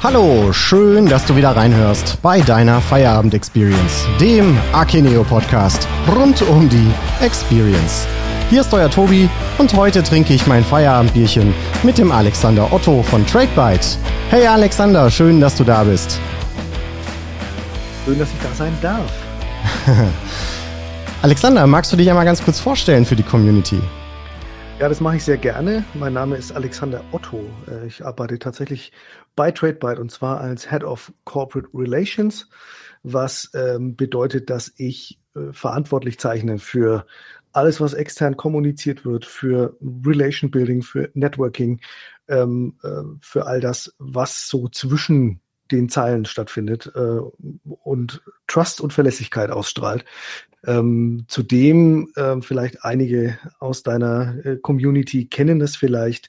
Hallo, schön, dass du wieder reinhörst bei deiner Feierabend Experience, dem Akeneo Podcast rund um die Experience. Hier ist euer Tobi und heute trinke ich mein Feierabendbierchen mit dem Alexander Otto von TradeByte. Hey Alexander, schön, dass du da bist. Schön, dass ich da sein darf. Alexander, magst du dich einmal ganz kurz vorstellen für die Community? Ja, das mache ich sehr gerne. Mein Name ist Alexander Otto. Äh, ich arbeite tatsächlich bei TradeByte und zwar als Head of Corporate Relations, was ähm, bedeutet, dass ich äh, verantwortlich zeichne für alles, was extern kommuniziert wird, für Relation Building, für Networking, ähm, äh, für all das, was so zwischen den Zeilen stattfindet äh, und Trust und Verlässlichkeit ausstrahlt. Ähm, zudem äh, vielleicht einige aus deiner äh, Community kennen es vielleicht,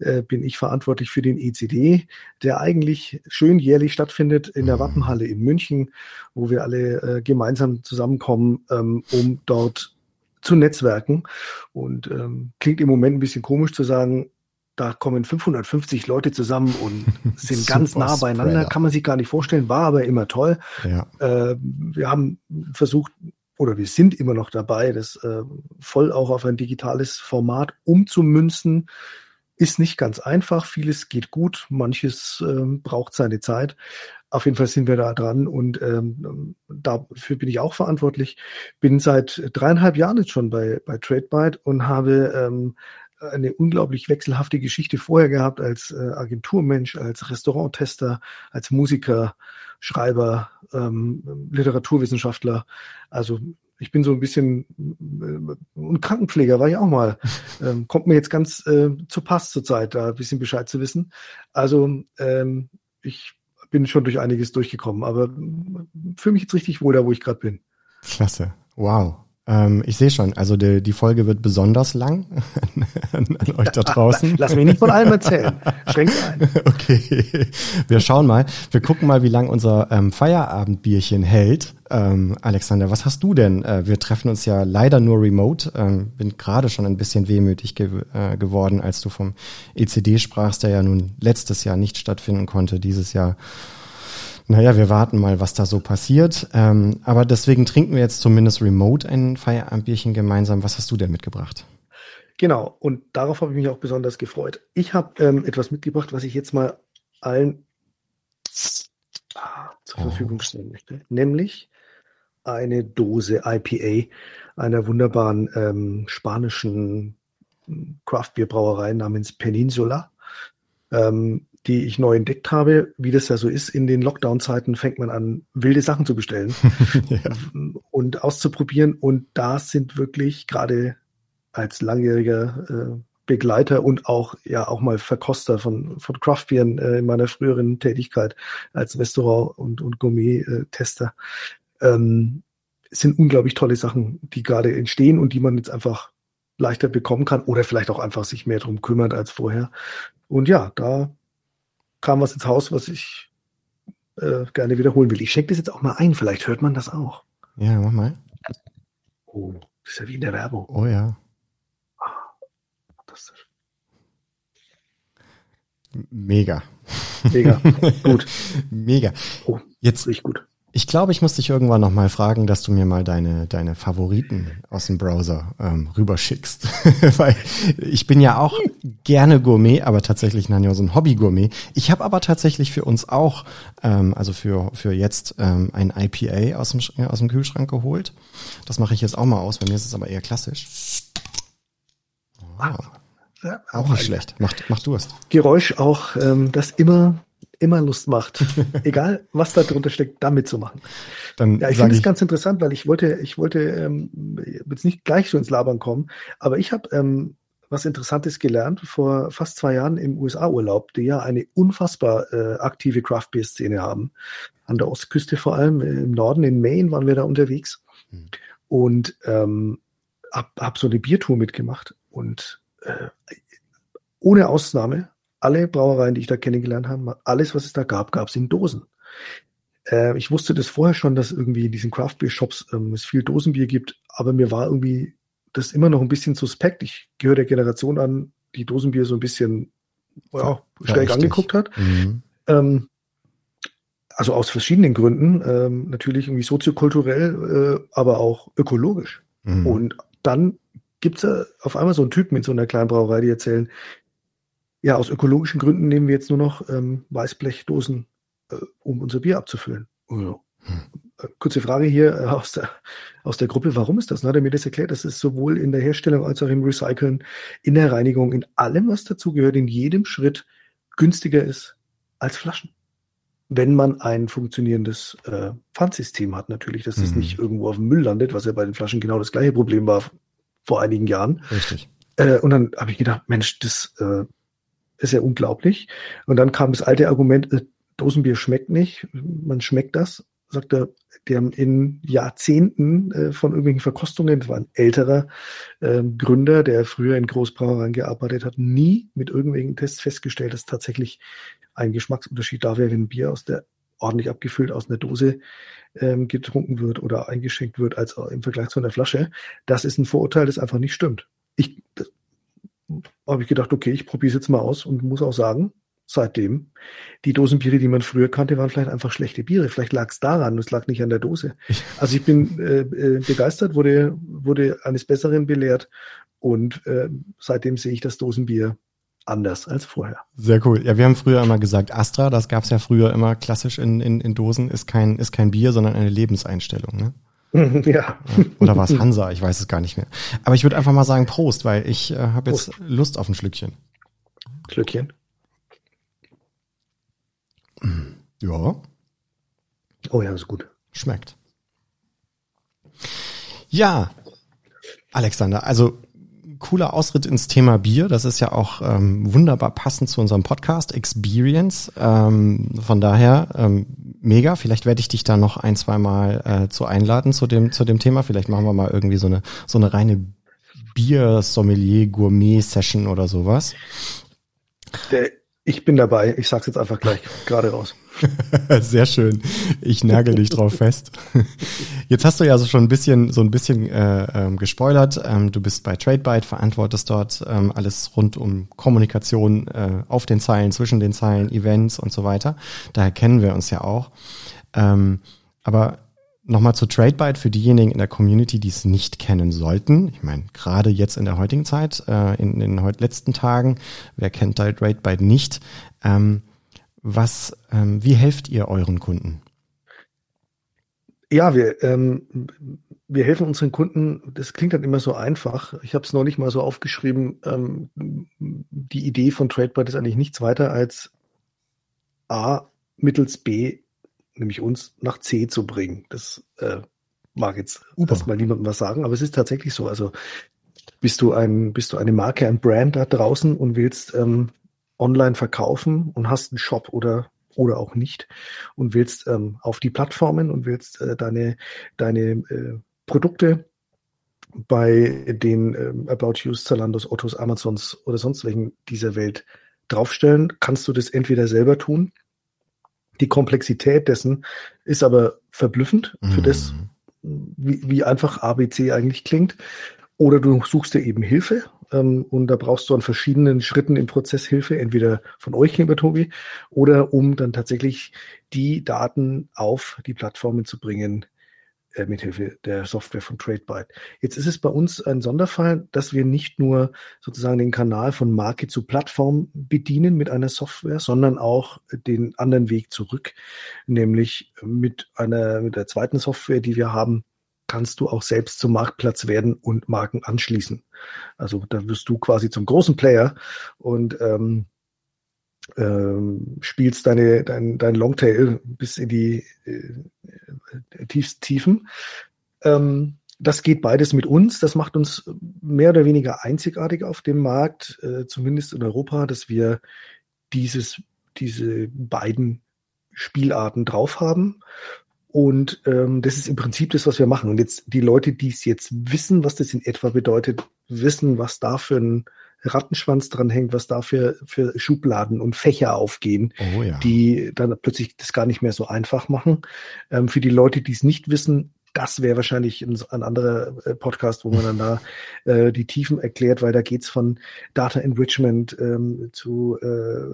äh, bin ich verantwortlich für den ECD, der eigentlich schön jährlich stattfindet in der mhm. Wappenhalle in München, wo wir alle äh, gemeinsam zusammenkommen, ähm, um dort zu netzwerken. Und ähm, klingt im Moment ein bisschen komisch zu sagen, da kommen 550 Leute zusammen und sind ganz nah beieinander. Kann man sich gar nicht vorstellen, war aber immer toll. Ja. Äh, wir haben versucht, oder wir sind immer noch dabei, das äh, voll auch auf ein digitales Format umzumünzen. Ist nicht ganz einfach. Vieles geht gut, manches äh, braucht seine Zeit. Auf jeden Fall sind wir da dran und ähm, dafür bin ich auch verantwortlich. Bin seit dreieinhalb Jahren jetzt schon bei, bei TradeByte und habe ähm, eine unglaublich wechselhafte Geschichte vorher gehabt als äh, Agenturmensch, als Restauranttester, als Musiker, Schreiber, ähm, Literaturwissenschaftler. Also ich bin so ein bisschen äh, und Krankenpfleger war ich auch mal. Ähm, kommt mir jetzt ganz äh, zu Pass zur Zeit, da ein bisschen Bescheid zu wissen. Also ähm, ich bin schon durch einiges durchgekommen, aber fühle mich jetzt richtig wohl da, wo ich gerade bin. Klasse. Wow. Ähm, ich sehe schon, also die, die Folge wird besonders lang an, an euch da draußen. Lass mich nicht von allem erzählen. Schränk ein. Okay, wir schauen mal. Wir gucken mal, wie lang unser ähm, Feierabendbierchen hält. Ähm, Alexander, was hast du denn? Äh, wir treffen uns ja leider nur remote. Ähm, bin gerade schon ein bisschen wehmütig ge äh, geworden, als du vom ECD sprachst, der ja nun letztes Jahr nicht stattfinden konnte, dieses Jahr naja, wir warten mal, was da so passiert. Ähm, aber deswegen trinken wir jetzt zumindest remote ein Feierabendbierchen gemeinsam. Was hast du denn mitgebracht? Genau, und darauf habe ich mich auch besonders gefreut. Ich habe ähm, etwas mitgebracht, was ich jetzt mal allen ah, zur oh. Verfügung stellen möchte, nämlich eine Dose IPA einer wunderbaren ähm, spanischen Craftbeer-Brauerei namens Peninsula. Ähm, die ich neu entdeckt habe, wie das ja so ist, in den Lockdown-Zeiten fängt man an, wilde Sachen zu bestellen ja. und auszuprobieren. Und da sind wirklich gerade als langjähriger äh, Begleiter und auch ja auch mal Verkoster von, von Craftbieren äh, in meiner früheren Tätigkeit als Restaurant- und, und Gourmet-Tester. Ähm, sind unglaublich tolle Sachen, die gerade entstehen und die man jetzt einfach leichter bekommen kann oder vielleicht auch einfach sich mehr drum kümmert als vorher. Und ja, da kam was ins Haus, was ich äh, gerne wiederholen will. Ich schenke das jetzt auch mal ein, vielleicht hört man das auch. Ja, mach mal. Oh, das ist ja wie in der Werbung. Oh ja. Mega. Mega. gut. Mega. Oh, jetzt riecht gut. Ich glaube, ich muss dich irgendwann noch mal fragen, dass du mir mal deine, deine Favoriten aus dem Browser ähm, rüberschickst. Weil ich bin ja auch gerne Gourmet, aber tatsächlich Nanjo so ein Hobby-Gourmet. Ich habe aber tatsächlich für uns auch, ähm, also für, für jetzt ähm, ein IPA aus dem, aus dem Kühlschrank geholt. Das mache ich jetzt auch mal aus. Bei mir ist es aber eher klassisch. Wow. Ja, auch nicht schlecht. Macht, macht Durst. Geräusch auch, ähm, das immer immer Lust macht, egal was da drunter steckt, damit zu machen. Dann ja, ich finde es ganz interessant, weil ich wollte, ich wollte ähm, jetzt nicht gleich so ins Labern kommen, aber ich habe ähm, was Interessantes gelernt vor fast zwei Jahren im USA-Urlaub, die ja eine unfassbar äh, aktive Craft Beer Szene haben. An der Ostküste vor allem, im Norden, in Maine waren wir da unterwegs hm. und ähm, hab, hab so eine Biertour mitgemacht und äh, ohne Ausnahme alle Brauereien, die ich da kennengelernt habe, alles, was es da gab, gab es in Dosen. Äh, ich wusste das vorher schon, dass irgendwie in diesen Craft Beer Shops ähm, es viel Dosenbier gibt, aber mir war irgendwie das immer noch ein bisschen suspekt. Ich gehöre der Generation an, die Dosenbier so ein bisschen ja, schräg ja, angeguckt hat. Mhm. Ähm, also aus verschiedenen Gründen, ähm, natürlich irgendwie soziokulturell, äh, aber auch ökologisch. Mhm. Und dann gibt's ja auf einmal so einen Typen in so einer kleinen Brauerei, die erzählen, ja, aus ökologischen Gründen nehmen wir jetzt nur noch ähm, Weißblechdosen, äh, um unser Bier abzufüllen. Ja. Hm. Äh, kurze Frage hier äh, aus der, aus der Gruppe, warum ist das? Na, hat er mir das erklärt, das ist sowohl in der Herstellung als auch im Recyceln, in der Reinigung, in allem, was dazugehört, in jedem Schritt günstiger ist als Flaschen wenn man ein funktionierendes äh, Pfandsystem hat, natürlich, dass es mhm. nicht irgendwo auf dem Müll landet, was ja bei den Flaschen genau das gleiche Problem war vor einigen Jahren. Richtig. Äh, und dann habe ich gedacht, Mensch, das äh, ist ja unglaublich. Und dann kam das alte Argument, äh, Dosenbier schmeckt nicht, man schmeckt das, sagt er, die haben in Jahrzehnten äh, von irgendwelchen Verkostungen, das war ein älterer äh, Gründer, der früher in Großbrauereien gearbeitet hat, nie mit irgendwelchen Tests festgestellt, dass tatsächlich ein Geschmacksunterschied da wäre, wenn Bier aus der ordentlich abgefüllt aus einer Dose ähm, getrunken wird oder eingeschenkt wird als im Vergleich zu einer Flasche. Das ist ein Vorurteil, das einfach nicht stimmt. Ich habe ich gedacht, okay, ich probiere es jetzt mal aus und muss auch sagen, seitdem, die Dosenbiere, die man früher kannte, waren vielleicht einfach schlechte Biere. Vielleicht lag es daran, es lag nicht an der Dose. Also ich bin äh, äh, begeistert, wurde, wurde eines Besseren belehrt und äh, seitdem sehe ich das Dosenbier anders als vorher. Sehr cool. Ja, wir haben früher immer gesagt, Astra, das gab es ja früher immer klassisch in, in, in Dosen, ist kein, ist kein Bier, sondern eine Lebenseinstellung. Ne? Ja. Oder war es Hansa? Ich weiß es gar nicht mehr. Aber ich würde einfach mal sagen Prost, weil ich äh, habe jetzt Lust auf ein Schlückchen. Schlückchen. Ja. Oh ja, ist gut. Schmeckt. Ja, Alexander, also cooler Ausritt ins Thema Bier. Das ist ja auch ähm, wunderbar passend zu unserem Podcast Experience. Ähm, von daher ähm, mega. Vielleicht werde ich dich da noch ein, zwei Mal äh, zu einladen zu dem zu dem Thema. Vielleicht machen wir mal irgendwie so eine so eine reine Bier-Sommelier-Gourmet-Session oder sowas. Der ich bin dabei. Ich sag's jetzt einfach gleich gerade raus. Sehr schön. Ich nagel dich drauf fest. Jetzt hast du ja so schon ein bisschen so ein bisschen äh, ähm, gespoilert. Ähm, du bist bei TradeByte, verantwortest dort ähm, alles rund um Kommunikation äh, auf den Zeilen, zwischen den Zeilen, Events und so weiter. Daher kennen wir uns ja auch. Ähm, aber Nochmal zu TradeByte für diejenigen in der Community, die es nicht kennen sollten. Ich meine, gerade jetzt in der heutigen Zeit, äh, in, in den letzten Tagen, wer kennt TradeByte nicht? Ähm, was, ähm, wie helft ihr euren Kunden? Ja, wir, ähm, wir helfen unseren Kunden. Das klingt dann immer so einfach. Ich habe es noch nicht mal so aufgeschrieben. Ähm, die Idee von TradeByte ist eigentlich nichts weiter als A mittels B nämlich uns nach C zu bringen. Das äh, mag jetzt Uber. erstmal niemandem was sagen, aber es ist tatsächlich so. Also bist du ein, bist du eine Marke, ein Brand da draußen und willst ähm, online verkaufen und hast einen Shop oder oder auch nicht und willst ähm, auf die Plattformen und willst äh, deine deine äh, Produkte bei den ähm, About You, Zalandos, Ottos, Amazons oder sonst welchen dieser Welt draufstellen, kannst du das entweder selber tun die Komplexität dessen ist aber verblüffend für das, mhm. wie, wie einfach ABC eigentlich klingt. Oder du suchst dir eben Hilfe ähm, und da brauchst du an verschiedenen Schritten im Prozess Hilfe, entweder von euch, lieber Tobi, oder um dann tatsächlich die Daten auf die Plattformen zu bringen, äh, mithilfe der Software von TradeByte. Jetzt ist es bei uns ein Sonderfall, dass wir nicht nur sozusagen den Kanal von Marke zu Plattform bedienen mit einer Software, sondern auch den anderen Weg zurück, nämlich mit einer mit der zweiten Software, die wir haben, kannst du auch selbst zum Marktplatz werden und Marken anschließen. Also da wirst du quasi zum großen Player und ähm, ähm, spielst deine, dein, dein Longtail bis in die äh, tiefsten Tiefen. Ähm, das geht beides mit uns. Das macht uns mehr oder weniger einzigartig auf dem Markt, äh, zumindest in Europa, dass wir dieses, diese beiden Spielarten drauf haben. Und ähm, das ist im Prinzip das, was wir machen. Und jetzt die Leute, die es jetzt wissen, was das in etwa bedeutet, wissen, was da für ein Rattenschwanz dranhängt, was da für, für Schubladen und Fächer aufgehen, oh, ja. die dann plötzlich das gar nicht mehr so einfach machen. Ähm, für die Leute, die es nicht wissen, das wäre wahrscheinlich ein, ein, anderer äh, Podcast, wo man dann da äh, die Tiefen erklärt, weil da geht's von Data Enrichment ähm, zu äh,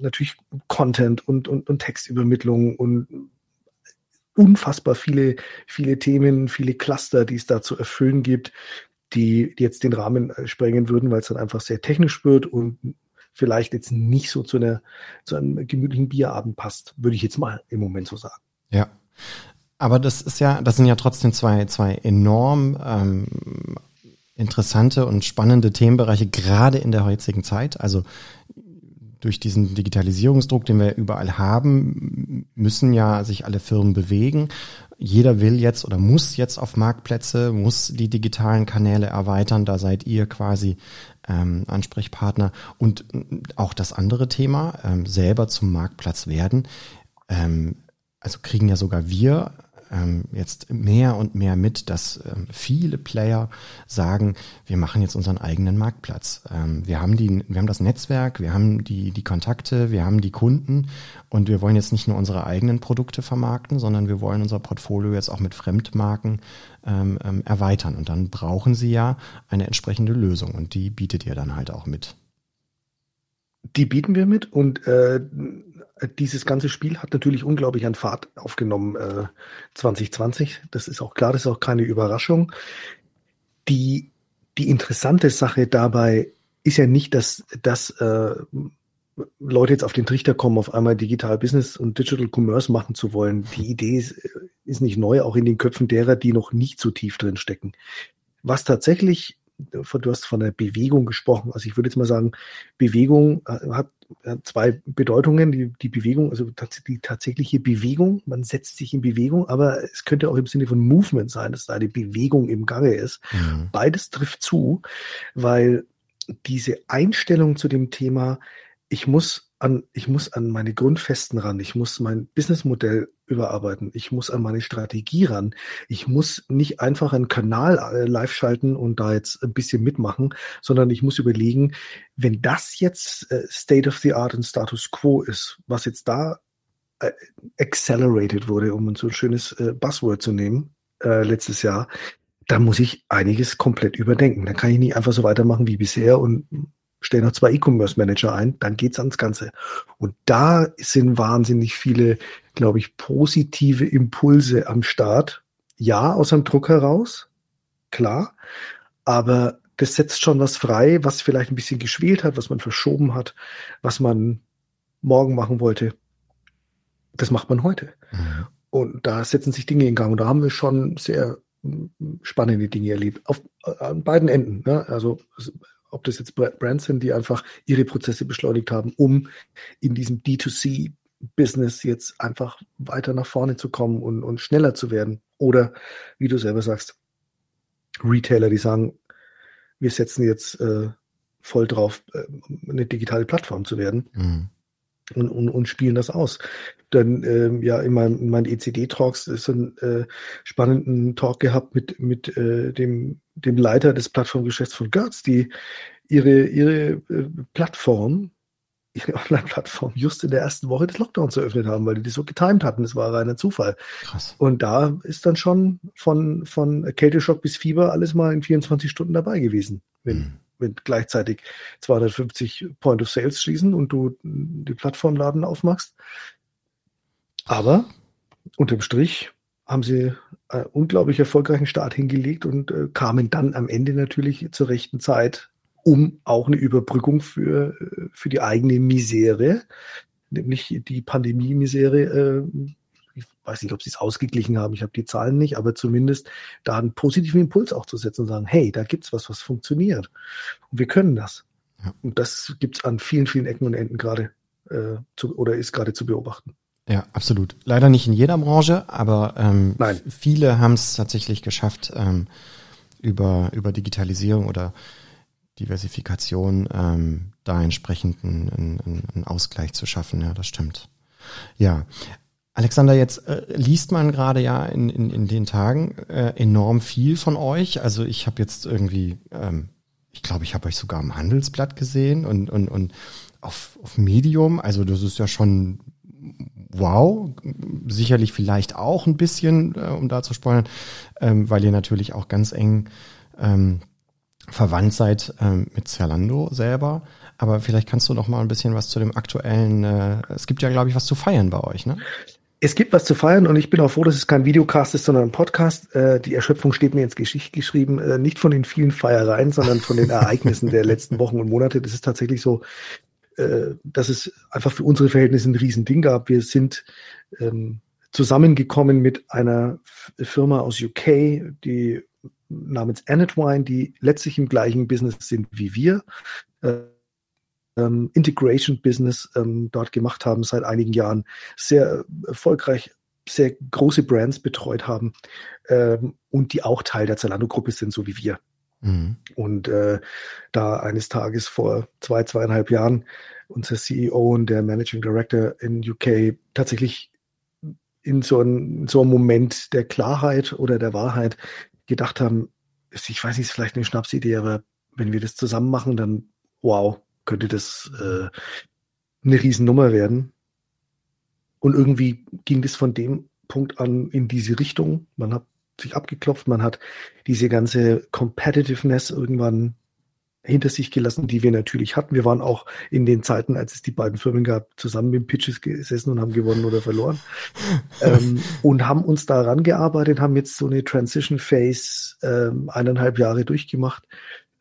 natürlich Content und, und, und Textübermittlung und unfassbar viele, viele Themen, viele Cluster, die es da zu erfüllen gibt, die, jetzt den Rahmen äh, sprengen würden, weil es dann einfach sehr technisch wird und vielleicht jetzt nicht so zu, einer, zu einem gemütlichen Bierabend passt, würde ich jetzt mal im Moment so sagen. Ja. Aber das ist ja, das sind ja trotzdem zwei, zwei enorm ähm, interessante und spannende Themenbereiche, gerade in der heutigen Zeit. Also durch diesen Digitalisierungsdruck, den wir überall haben, müssen ja sich alle Firmen bewegen. Jeder will jetzt oder muss jetzt auf Marktplätze, muss die digitalen Kanäle erweitern. Da seid ihr quasi ähm, Ansprechpartner. Und auch das andere Thema, ähm, selber zum Marktplatz werden. Ähm, also kriegen ja sogar wir ähm, jetzt mehr und mehr mit, dass ähm, viele Player sagen, wir machen jetzt unseren eigenen Marktplatz. Ähm, wir haben die, wir haben das Netzwerk, wir haben die, die Kontakte, wir haben die Kunden und wir wollen jetzt nicht nur unsere eigenen Produkte vermarkten, sondern wir wollen unser Portfolio jetzt auch mit Fremdmarken ähm, ähm, erweitern. Und dann brauchen sie ja eine entsprechende Lösung und die bietet ihr dann halt auch mit. Die bieten wir mit und äh, dieses ganze Spiel hat natürlich unglaublich an Fahrt aufgenommen äh, 2020. Das ist auch klar, das ist auch keine Überraschung. Die, die interessante Sache dabei ist ja nicht, dass, dass äh, Leute jetzt auf den Trichter kommen, auf einmal Digital Business und Digital Commerce machen zu wollen. Die Idee ist, ist nicht neu, auch in den Köpfen derer, die noch nicht so tief drin stecken. Was tatsächlich du hast von der Bewegung gesprochen. Also ich würde jetzt mal sagen, Bewegung äh, hat zwei Bedeutungen. Die, die Bewegung, also die tatsächliche Bewegung, man setzt sich in Bewegung, aber es könnte auch im Sinne von Movement sein, dass da eine Bewegung im Gange ist. Mhm. Beides trifft zu, weil diese Einstellung zu dem Thema, ich muss an, ich muss an meine Grundfesten ran, ich muss mein Businessmodell überarbeiten, ich muss an meine Strategie ran, ich muss nicht einfach einen Kanal äh, live schalten und da jetzt ein bisschen mitmachen, sondern ich muss überlegen, wenn das jetzt äh, State of the Art und Status Quo ist, was jetzt da äh, accelerated wurde, um so ein schönes Buzzword zu nehmen, letztes Jahr, dann muss ich einiges komplett überdenken. Dann kann ich nicht einfach so weitermachen wie bisher und stell noch zwei E-Commerce-Manager ein, dann geht's ans Ganze. Und da sind wahnsinnig viele, glaube ich, positive Impulse am Start. Ja, aus einem Druck heraus, klar, aber das setzt schon was frei, was vielleicht ein bisschen geschwelt hat, was man verschoben hat, was man morgen machen wollte. Das macht man heute. Mhm. Und da setzen sich Dinge in Gang. Und da haben wir schon sehr spannende Dinge erlebt. Auf, an beiden Enden. Ne? Also ob das jetzt Brands sind, die einfach ihre Prozesse beschleunigt haben, um in diesem D2C-Business jetzt einfach weiter nach vorne zu kommen und, und schneller zu werden. Oder, wie du selber sagst, Retailer, die sagen, wir setzen jetzt äh, voll drauf, äh, eine digitale Plattform zu werden. Mhm. Und, und, und spielen das aus. Dann ähm, ja in meinem, in meinen ECD-Talks ist ein äh, spannenden Talk gehabt mit mit äh, dem dem Leiter des Plattformgeschäfts von Gertz, die ihre, ihre äh, Plattform, ihre Online-Plattform just in der ersten Woche des Lockdowns eröffnet haben, weil die das so getimed hatten. Das war reiner Zufall. Krass. Und da ist dann schon von, von Kälteschock bis Fieber alles mal in 24 Stunden dabei gewesen. Mhm. Wenn gleichzeitig 250 Point of Sales schließen und du die Plattformladen aufmachst. Aber unterm Strich haben sie einen unglaublich erfolgreichen Start hingelegt und äh, kamen dann am Ende natürlich zur rechten Zeit, um auch eine Überbrückung für, äh, für die eigene Misere, nämlich die Pandemie-Misere, äh, ich weiß nicht, ob sie es ausgeglichen haben, ich habe die Zahlen nicht, aber zumindest da einen positiven Impuls auch zu setzen und sagen, hey, da gibt's was, was funktioniert. Und wir können das. Ja. Und das gibt's an vielen, vielen Ecken und Enden gerade äh, zu, oder ist gerade zu beobachten. Ja, absolut. Leider nicht in jeder Branche, aber ähm, Nein. viele haben es tatsächlich geschafft, ähm, über, über Digitalisierung oder Diversifikation ähm, da entsprechend einen, einen, einen Ausgleich zu schaffen. Ja, das stimmt. Ja. Alexander, jetzt äh, liest man gerade ja in, in, in den Tagen äh, enorm viel von euch. Also ich habe jetzt irgendwie, ähm, ich glaube, ich habe euch sogar am Handelsblatt gesehen und, und, und auf, auf Medium. Also das ist ja schon wow, sicherlich vielleicht auch ein bisschen, äh, um da zu spoilern, ähm, weil ihr natürlich auch ganz eng ähm, verwandt seid ähm, mit Zerlando selber. Aber vielleicht kannst du noch mal ein bisschen was zu dem aktuellen, äh, es gibt ja, glaube ich, was zu feiern bei euch, ne? Es gibt was zu feiern und ich bin auch froh, dass es kein Videocast ist, sondern ein Podcast. Äh, die Erschöpfung steht mir ins Geschicht geschrieben, äh, nicht von den vielen Feiereien, sondern von den Ereignissen der letzten Wochen und Monate. Das ist tatsächlich so, äh, dass es einfach für unsere Verhältnisse ein Riesending gab. Wir sind ähm, zusammengekommen mit einer Firma aus UK, die namens Anetwine, die letztlich im gleichen Business sind wie wir. Äh, ähm, Integration Business ähm, dort gemacht haben seit einigen Jahren, sehr erfolgreich sehr große Brands betreut haben ähm, und die auch Teil der Zalando-Gruppe sind, so wie wir. Mhm. Und äh, da eines Tages vor zwei, zweieinhalb Jahren unser CEO und der Managing Director in UK tatsächlich in so, ein, so einem Moment der Klarheit oder der Wahrheit gedacht haben, ich weiß nicht, ist vielleicht eine Schnapsidee, aber wenn wir das zusammen machen, dann wow, könnte das äh, eine Riesennummer werden. Und irgendwie ging das von dem Punkt an in diese Richtung. Man hat sich abgeklopft, man hat diese ganze Competitiveness irgendwann hinter sich gelassen, die wir natürlich hatten. Wir waren auch in den Zeiten, als es die beiden Firmen gab, zusammen mit Pitches gesessen und haben gewonnen oder verloren. ähm, und haben uns daran gearbeitet, haben jetzt so eine Transition Phase ähm, eineinhalb Jahre durchgemacht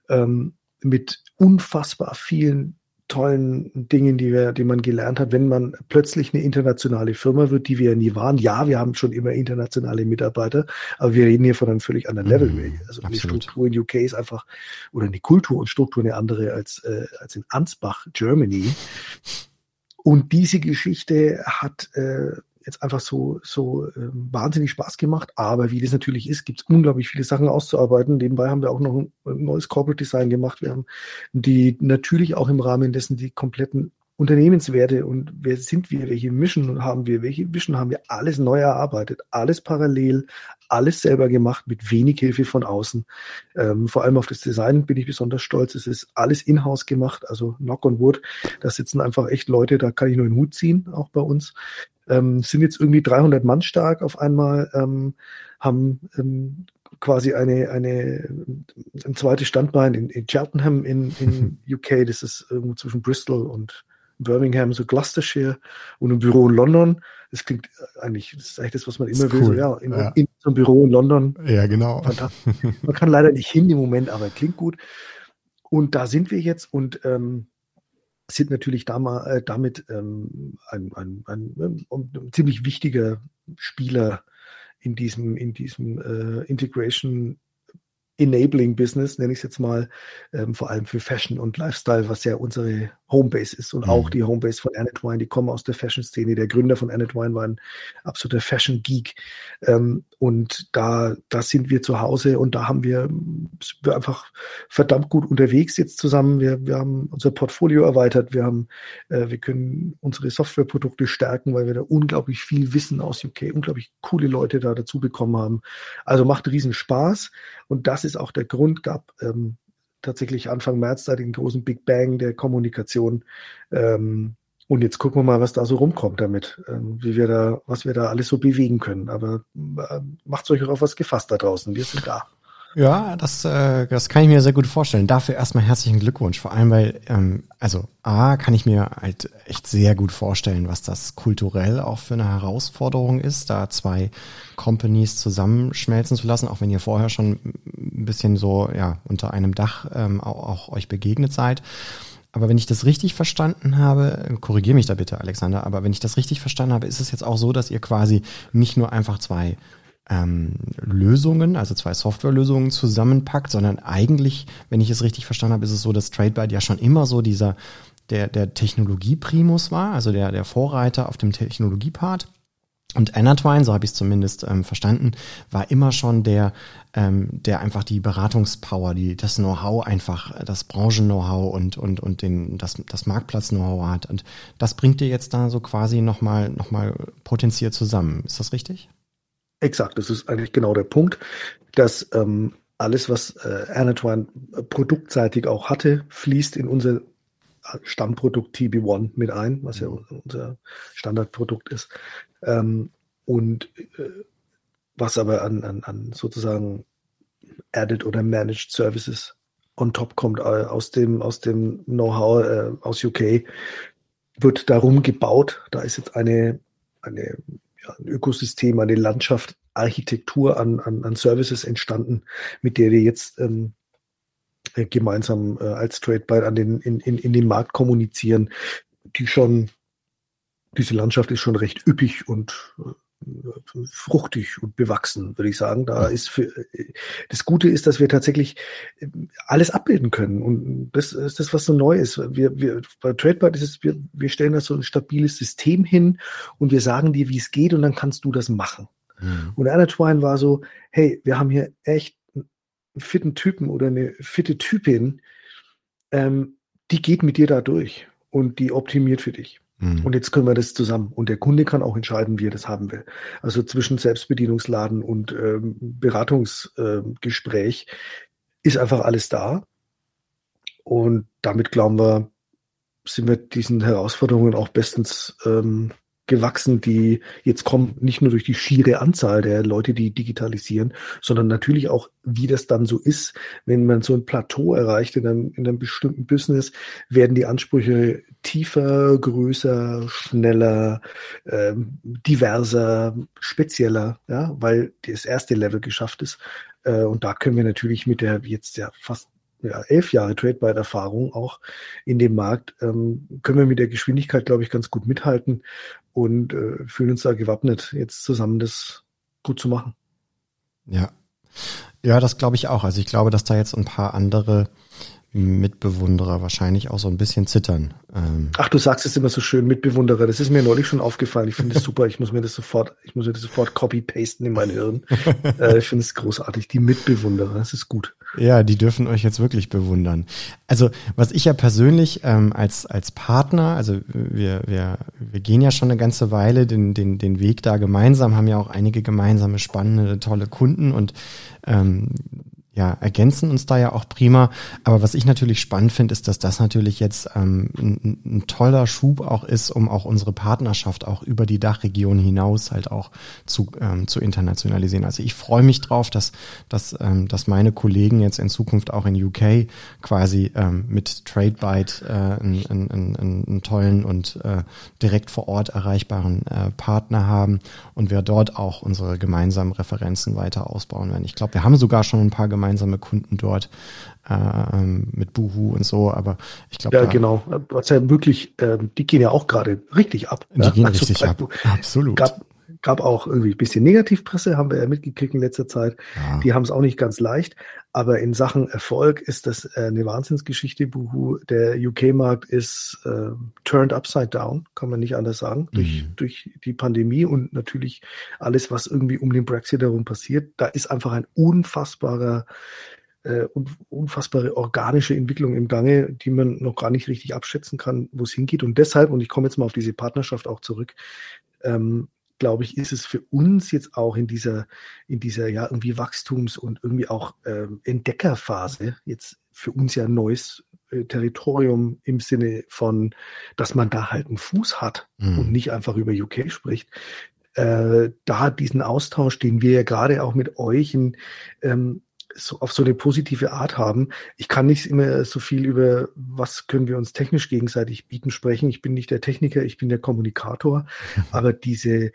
ähm, mit unfassbar vielen tollen Dingen, die wir, die man gelernt hat, wenn man plötzlich eine internationale Firma wird, die wir ja nie waren. Ja, wir haben schon immer internationale Mitarbeiter, aber wir reden hier von einem völlig anderen Level. Mhm, also absolut. die Struktur in UK ist einfach, oder die Kultur und Struktur eine andere als, äh, als in Ansbach, Germany. Und diese Geschichte hat äh, jetzt einfach so, so äh, wahnsinnig Spaß gemacht. Aber wie das natürlich ist, gibt es unglaublich viele Sachen auszuarbeiten. Nebenbei haben wir auch noch ein, neues Corporate Design gemacht. Wir haben die natürlich auch im Rahmen dessen die kompletten Unternehmenswerte und wer sind wir, welche Mission haben wir, welche Vision haben wir, alles neu erarbeitet, alles parallel, alles selber gemacht, mit wenig Hilfe von außen. Ähm, vor allem auf das Design bin ich besonders stolz. Es ist alles in-house gemacht, also Knock on Wood. Da sitzen einfach echt Leute, da kann ich nur den Hut ziehen, auch bei uns. Ähm, sind jetzt irgendwie 300 Mann stark auf einmal, ähm, haben ähm, quasi eine, eine, ein zweites Standbein in, in Cheltenham in, in UK. Das ist irgendwo zwischen Bristol und Birmingham, so Gloucestershire und ein Büro in London. Das klingt eigentlich, das ist eigentlich das, was man immer will. Cool. So, ja, in, ja. in so einem Büro in London. Ja, genau. Man kann leider nicht hin im Moment, aber klingt gut. Und da sind wir jetzt und ähm, sind natürlich da äh, damit ähm, ein, ein, ein, ein, ein, ziemlich wichtiger Spieler in diesem, in diesem äh, Integration Enabling Business, nenne ich es jetzt mal, ähm, vor allem für Fashion und Lifestyle, was ja unsere Homebase ist und mhm. auch die Homebase von Anetwine, die kommen aus der Fashion-Szene. Der Gründer von Anetwine war ein absoluter Fashion-Geek. Ähm, und da, da sind wir zu Hause und da haben wir, wir einfach verdammt gut unterwegs jetzt zusammen. Wir, wir haben unser Portfolio erweitert. Wir haben, äh, wir können unsere Softwareprodukte stärken, weil wir da unglaublich viel Wissen aus UK, unglaublich coole Leute da dazu bekommen haben. Also macht riesen Spaß. Und das ist auch der Grund, gab ähm, tatsächlich Anfang März da den großen Big Bang der Kommunikation. Ähm, und jetzt gucken wir mal, was da so rumkommt damit, ähm, wie wir da, was wir da alles so bewegen können. Aber äh, macht euch auch auf was gefasst da draußen. Wir sind da. Ja, das, äh, das kann ich mir sehr gut vorstellen. Dafür erstmal herzlichen Glückwunsch. Vor allem, weil, ähm, also A, kann ich mir halt echt sehr gut vorstellen, was das kulturell auch für eine Herausforderung ist, da zwei Companies zusammenschmelzen zu lassen, auch wenn ihr vorher schon ein bisschen so ja unter einem Dach ähm, auch, auch euch begegnet seid. Aber wenn ich das richtig verstanden habe, korrigiere mich da bitte, Alexander, aber wenn ich das richtig verstanden habe, ist es jetzt auch so, dass ihr quasi nicht nur einfach zwei ähm, Lösungen, also zwei Softwarelösungen zusammenpackt, sondern eigentlich, wenn ich es richtig verstanden habe, ist es so, dass TradeByte ja schon immer so dieser der, der Technologieprimus war, also der, der Vorreiter auf dem Technologiepart. Und Anatwine, so habe ich es zumindest ähm, verstanden, war immer schon der, ähm, der einfach die Beratungspower, die, das Know-how einfach, das Branchen-Know-how und, und, und den, das, das Marktplatz-Know-how hat. Und das bringt dir jetzt da so quasi nochmal noch mal potenziert zusammen. Ist das richtig? Exakt, das ist eigentlich genau der Punkt, dass ähm, alles, was äh, Anatwine produktseitig auch hatte, fließt in unser Stammprodukt TB1 mit ein, was ja mhm. unser Standardprodukt ist. Ähm, und äh, was aber an, an, an sozusagen Added oder Managed Services on top kommt äh, aus dem, aus dem Know-how äh, aus UK, wird darum gebaut. Da ist jetzt eine, eine, ein Ökosystem, eine Landschaft, Architektur an, an, an Services entstanden, mit der wir jetzt ähm, äh, gemeinsam äh, als Trade an den, in, in, in den Markt kommunizieren, die schon, diese Landschaft ist schon recht üppig und äh, fruchtig und bewachsen, würde ich sagen. Da ist für, das Gute ist, dass wir tatsächlich alles abbilden können. Und das ist das, was so neu ist. Wir, wir, bei TradeByte ist es, wir, wir stellen da so ein stabiles System hin und wir sagen dir, wie es geht und dann kannst du das machen. Mhm. Und Anna Twine war so, hey, wir haben hier echt einen fitten Typen oder eine fitte Typin, ähm, die geht mit dir da durch und die optimiert für dich. Mhm. Und jetzt können wir das zusammen. Und der Kunde kann auch entscheiden, wie er das haben will. Also zwischen Selbstbedienungsladen und ähm, Beratungsgespräch äh, ist einfach alles da. Und damit glauben wir, sind wir diesen Herausforderungen auch bestens ähm, gewachsen, die jetzt kommen, nicht nur durch die schiere Anzahl der Leute, die digitalisieren, sondern natürlich auch, wie das dann so ist, wenn man so ein Plateau erreicht in einem, in einem bestimmten Business, werden die Ansprüche tiefer, größer, schneller, ähm, diverser, spezieller, ja, weil das erste Level geschafft ist. Äh, und da können wir natürlich mit der jetzt ja fast ja, elf Jahre Trade-Byte-Erfahrung auch in dem Markt, ähm, können wir mit der Geschwindigkeit, glaube ich, ganz gut mithalten und äh, fühlen uns da gewappnet, jetzt zusammen das gut zu machen. Ja. Ja, das glaube ich auch. Also ich glaube, dass da jetzt ein paar andere Mitbewunderer wahrscheinlich auch so ein bisschen zittern. Ähm Ach, du sagst es immer so schön, Mitbewunderer. Das ist mir neulich schon aufgefallen. Ich finde es super. Ich muss mir das sofort, ich muss mir das sofort copy-pasten in mein Hirn. äh, ich finde es großartig. Die Mitbewunderer, das ist gut. Ja, die dürfen euch jetzt wirklich bewundern. Also, was ich ja persönlich ähm, als, als Partner, also wir, wir, wir gehen ja schon eine ganze Weile den, den, den Weg da gemeinsam, haben ja auch einige gemeinsame, spannende, tolle Kunden und ähm, ja, ergänzen uns da ja auch prima. Aber was ich natürlich spannend finde, ist, dass das natürlich jetzt ähm, ein, ein, toller Schub auch ist, um auch unsere Partnerschaft auch über die Dachregion hinaus halt auch zu, ähm, zu internationalisieren. Also ich freue mich drauf, dass, dass, ähm, dass meine Kollegen jetzt in Zukunft auch in UK quasi ähm, mit TradeByte äh, einen, einen, einen, tollen und äh, direkt vor Ort erreichbaren äh, Partner haben und wir dort auch unsere gemeinsamen Referenzen weiter ausbauen werden. Ich glaube, wir haben sogar schon ein paar gemeinsame gemeinsame Kunden dort äh, ähm, mit Buhu und so, aber ich glaube. Ja, genau. Was ja wirklich, äh, die gehen ja auch gerade richtig ab. Die ja? gehen also, richtig ab. Absolut. Gab, gab auch irgendwie ein bisschen Negativpresse, haben wir ja mitgekriegt in letzter Zeit. Ja. Die haben es auch nicht ganz leicht. Aber in Sachen Erfolg ist das äh, eine Wahnsinnsgeschichte. Buhu, der UK-Markt ist äh, turned upside down, kann man nicht anders sagen, durch, mhm. durch die Pandemie und natürlich alles, was irgendwie um den Brexit herum passiert. Da ist einfach ein unfassbarer äh, unfassbare organische Entwicklung im Gange, die man noch gar nicht richtig abschätzen kann, wo es hingeht. Und deshalb, und ich komme jetzt mal auf diese Partnerschaft auch zurück, ähm, glaube ich, ist es für uns jetzt auch in dieser, in dieser ja irgendwie Wachstums- und irgendwie auch ähm, Entdeckerphase jetzt für uns ja ein neues äh, Territorium im Sinne von, dass man da halt einen Fuß hat mhm. und nicht einfach über UK spricht. Äh, da diesen Austausch, den wir ja gerade auch mit euch in, ähm, so auf so eine positive Art haben. Ich kann nicht immer so viel über, was können wir uns technisch gegenseitig bieten, sprechen. Ich bin nicht der Techniker, ich bin der Kommunikator. Aber diese,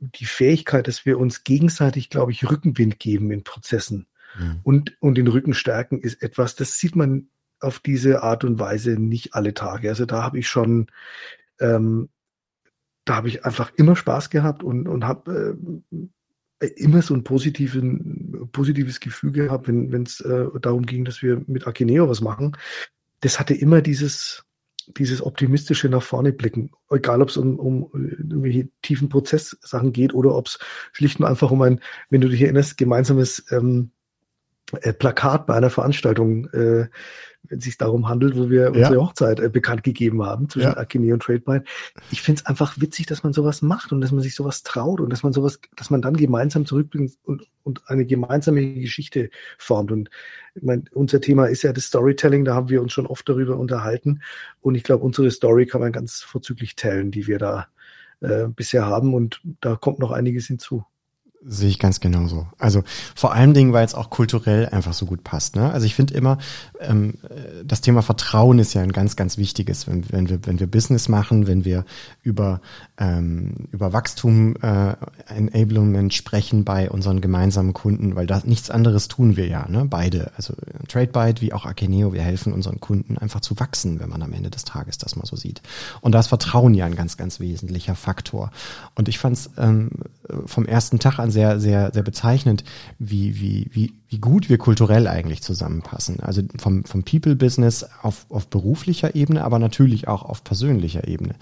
die Fähigkeit, dass wir uns gegenseitig, glaube ich, Rückenwind geben in Prozessen mhm. und, und den Rücken stärken, ist etwas, das sieht man auf diese Art und Weise nicht alle Tage. Also da habe ich schon, ähm, da habe ich einfach immer Spaß gehabt und, und habe äh, immer so ein positiven, positives Gefühl gehabt, wenn es äh, darum ging, dass wir mit Akineo was machen. Das hatte immer dieses, dieses optimistische nach vorne blicken, egal ob es um, um irgendwelche tiefen Prozesssachen geht oder ob es schlicht und einfach um ein, wenn du dich erinnerst, gemeinsames ähm, äh, Plakat bei einer Veranstaltung, äh, wenn es sich darum handelt, wo wir ja. unsere Hochzeit äh, bekannt gegeben haben zwischen ja. Akine und Tradebyte. Ich finde es einfach witzig, dass man sowas macht und dass man sich sowas traut und dass man sowas, dass man dann gemeinsam zurückbringt und, und eine gemeinsame Geschichte formt. Und ich mein, unser Thema ist ja das Storytelling, da haben wir uns schon oft darüber unterhalten. Und ich glaube, unsere Story kann man ganz vorzüglich tellen, die wir da äh, bisher haben. Und da kommt noch einiges hinzu. Sehe ich ganz genauso. Also vor allen Dingen, weil es auch kulturell einfach so gut passt. Ne? Also ich finde immer, ähm, das Thema Vertrauen ist ja ein ganz, ganz wichtiges, wenn, wenn, wir, wenn wir Business machen, wenn wir über, ähm, über Wachstum, äh, Enablement sprechen bei unseren gemeinsamen Kunden, weil da nichts anderes tun wir ja, ne? beide. Also TradeByte wie auch Akeneo, wir helfen unseren Kunden einfach zu wachsen, wenn man am Ende des Tages das mal so sieht. Und da ist Vertrauen ja ein ganz, ganz wesentlicher Faktor. Und ich fand es ähm, vom ersten Tag an sehr, sehr, sehr bezeichnend, wie, wie, wie, wie gut wir kulturell eigentlich zusammenpassen. Also vom, vom People-Business auf, auf beruflicher Ebene, aber natürlich auch auf persönlicher Ebene.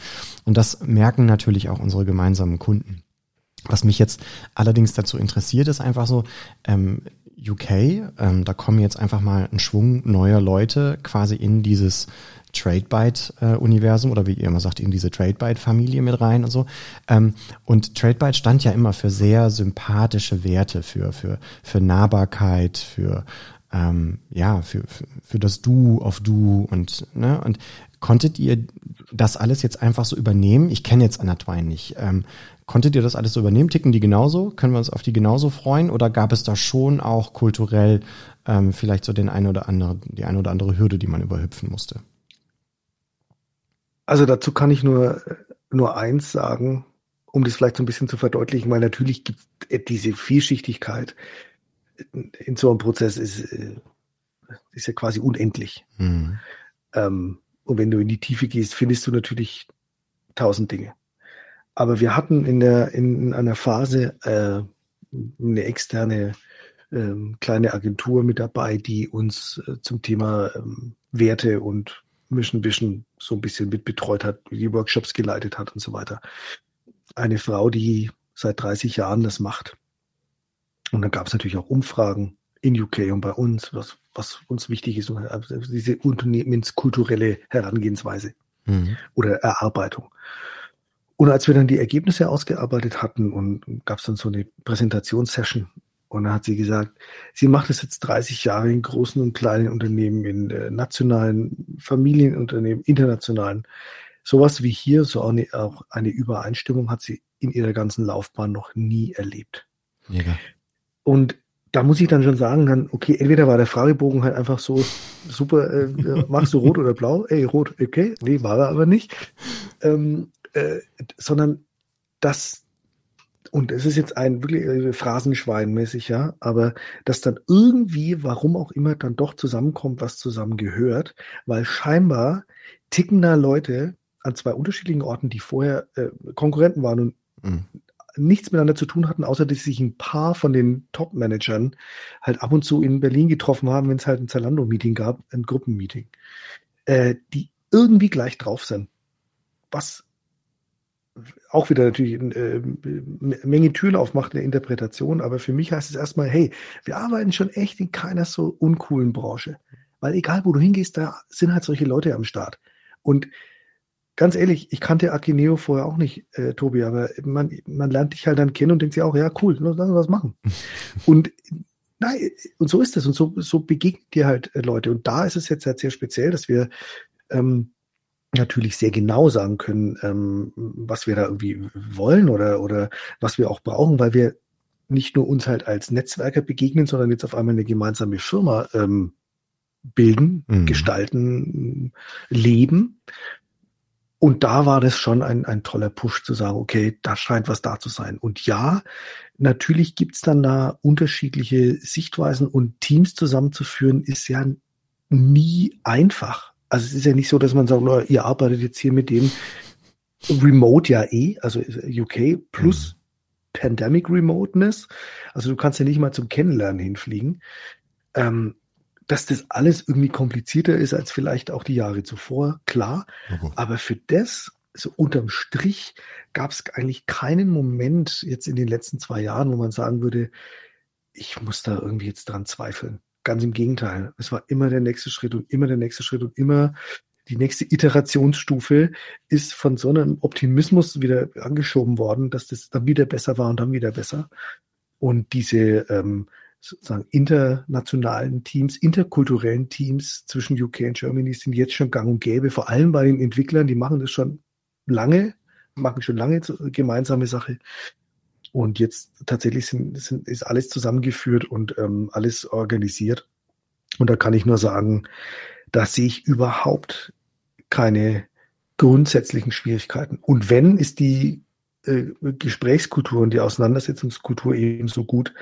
Und das merken natürlich auch unsere gemeinsamen Kunden. Was mich jetzt allerdings dazu interessiert, ist einfach so, ähm, UK, ähm, da kommen jetzt einfach mal ein Schwung neuer Leute quasi in dieses TradeByte-Universum oder wie ihr immer sagt, in diese TradeByte-Familie mit rein und so. Ähm, und TradeByte stand ja immer für sehr sympathische Werte, für, für, für Nahbarkeit, für, ähm, ja, für, für, das Du auf Du und, ne, und konntet ihr das alles jetzt einfach so übernehmen? Ich kenne jetzt Anatwine nicht. Ähm, konntet ihr das alles so übernehmen? Ticken die genauso? Können wir uns auf die genauso freuen? Oder gab es da schon auch kulturell ähm, vielleicht so den ein oder andere, die eine oder andere Hürde, die man überhüpfen musste? Also dazu kann ich nur, nur eins sagen, um das vielleicht so ein bisschen zu verdeutlichen, weil natürlich gibt es diese Vielschichtigkeit in so einem Prozess ist, äh, ist ja quasi unendlich. Mhm. Ähm, und wenn du in die Tiefe gehst, findest du natürlich tausend Dinge. Aber wir hatten in der in einer Phase äh, eine externe ähm, kleine Agentur mit dabei, die uns äh, zum Thema ähm, Werte und Mission Vision so ein bisschen mit betreut hat, die Workshops geleitet hat und so weiter. Eine Frau, die seit 30 Jahren das macht. Und dann gab es natürlich auch Umfragen in UK und bei uns, was, was uns wichtig ist, also diese unternehmenskulturelle Herangehensweise mhm. oder Erarbeitung. Und als wir dann die Ergebnisse ausgearbeitet hatten und gab es dann so eine Präsentationssession und dann hat sie gesagt, sie macht es jetzt 30 Jahre in großen und kleinen Unternehmen, in äh, nationalen Familienunternehmen, internationalen. Sowas wie hier, so eine, auch eine Übereinstimmung hat sie in ihrer ganzen Laufbahn noch nie erlebt. Mega. Und da muss ich dann schon sagen, dann, okay, entweder war der Fragebogen halt einfach so super, äh, äh machst du rot oder blau? Ey, rot, okay. Nee, war er aber nicht. Ähm, äh, sondern das, und es ist jetzt ein wirklich Phrasenschwein-mäßig, ja, aber dass dann irgendwie, warum auch immer, dann doch zusammenkommt, was zusammengehört, weil scheinbar ticken da Leute an zwei unterschiedlichen Orten, die vorher äh, Konkurrenten waren und mhm. nichts miteinander zu tun hatten, außer dass sich ein paar von den Top-Managern halt ab und zu in Berlin getroffen haben, wenn es halt ein Zalando-Meeting gab, ein Gruppenmeeting, äh, die irgendwie gleich drauf sind. Was auch wieder natürlich eine äh, Menge Türen aufmacht in der Interpretation, aber für mich heißt es erstmal, hey, wir arbeiten schon echt in keiner so uncoolen Branche. Weil egal, wo du hingehst, da sind halt solche Leute am Start. Und ganz ehrlich, ich kannte Akineo vorher auch nicht, äh, Tobi, aber man, man lernt dich halt dann kennen und denkt sich auch, ja, cool, lass uns was machen. und nein, und so ist es. Und so, so begegnen dir halt äh, Leute. Und da ist es jetzt halt sehr speziell, dass wir ähm, natürlich sehr genau sagen können, ähm, was wir da irgendwie wollen oder, oder was wir auch brauchen, weil wir nicht nur uns halt als Netzwerker begegnen, sondern jetzt auf einmal eine gemeinsame Firma ähm, bilden, mhm. gestalten, leben. Und da war das schon ein, ein toller Push zu sagen, okay, da scheint was da zu sein. Und ja, natürlich gibt's dann da unterschiedliche Sichtweisen und Teams zusammenzuführen, ist ja nie einfach. Also es ist ja nicht so, dass man sagt, oh, ihr arbeitet jetzt hier mit dem Remote ja eh, also UK plus mhm. Pandemic Remoteness. Also du kannst ja nicht mal zum Kennenlernen hinfliegen. Ähm, dass das alles irgendwie komplizierter ist als vielleicht auch die Jahre zuvor, klar. Okay. Aber für das, so unterm Strich, gab es eigentlich keinen Moment jetzt in den letzten zwei Jahren, wo man sagen würde, ich muss da irgendwie jetzt dran zweifeln. Ganz im Gegenteil. Es war immer der nächste Schritt und immer der nächste Schritt und immer die nächste Iterationsstufe ist von so einem Optimismus wieder angeschoben worden, dass das dann wieder besser war und dann wieder besser. Und diese ähm, sozusagen internationalen Teams, interkulturellen Teams zwischen UK und Germany sind jetzt schon gang und gäbe, vor allem bei den Entwicklern, die machen das schon lange, machen schon lange gemeinsame Sache. Und jetzt tatsächlich sind, sind, ist alles zusammengeführt und ähm, alles organisiert. Und da kann ich nur sagen, da sehe ich überhaupt keine grundsätzlichen Schwierigkeiten. Und wenn, ist die äh, Gesprächskultur und die Auseinandersetzungskultur eben so gut,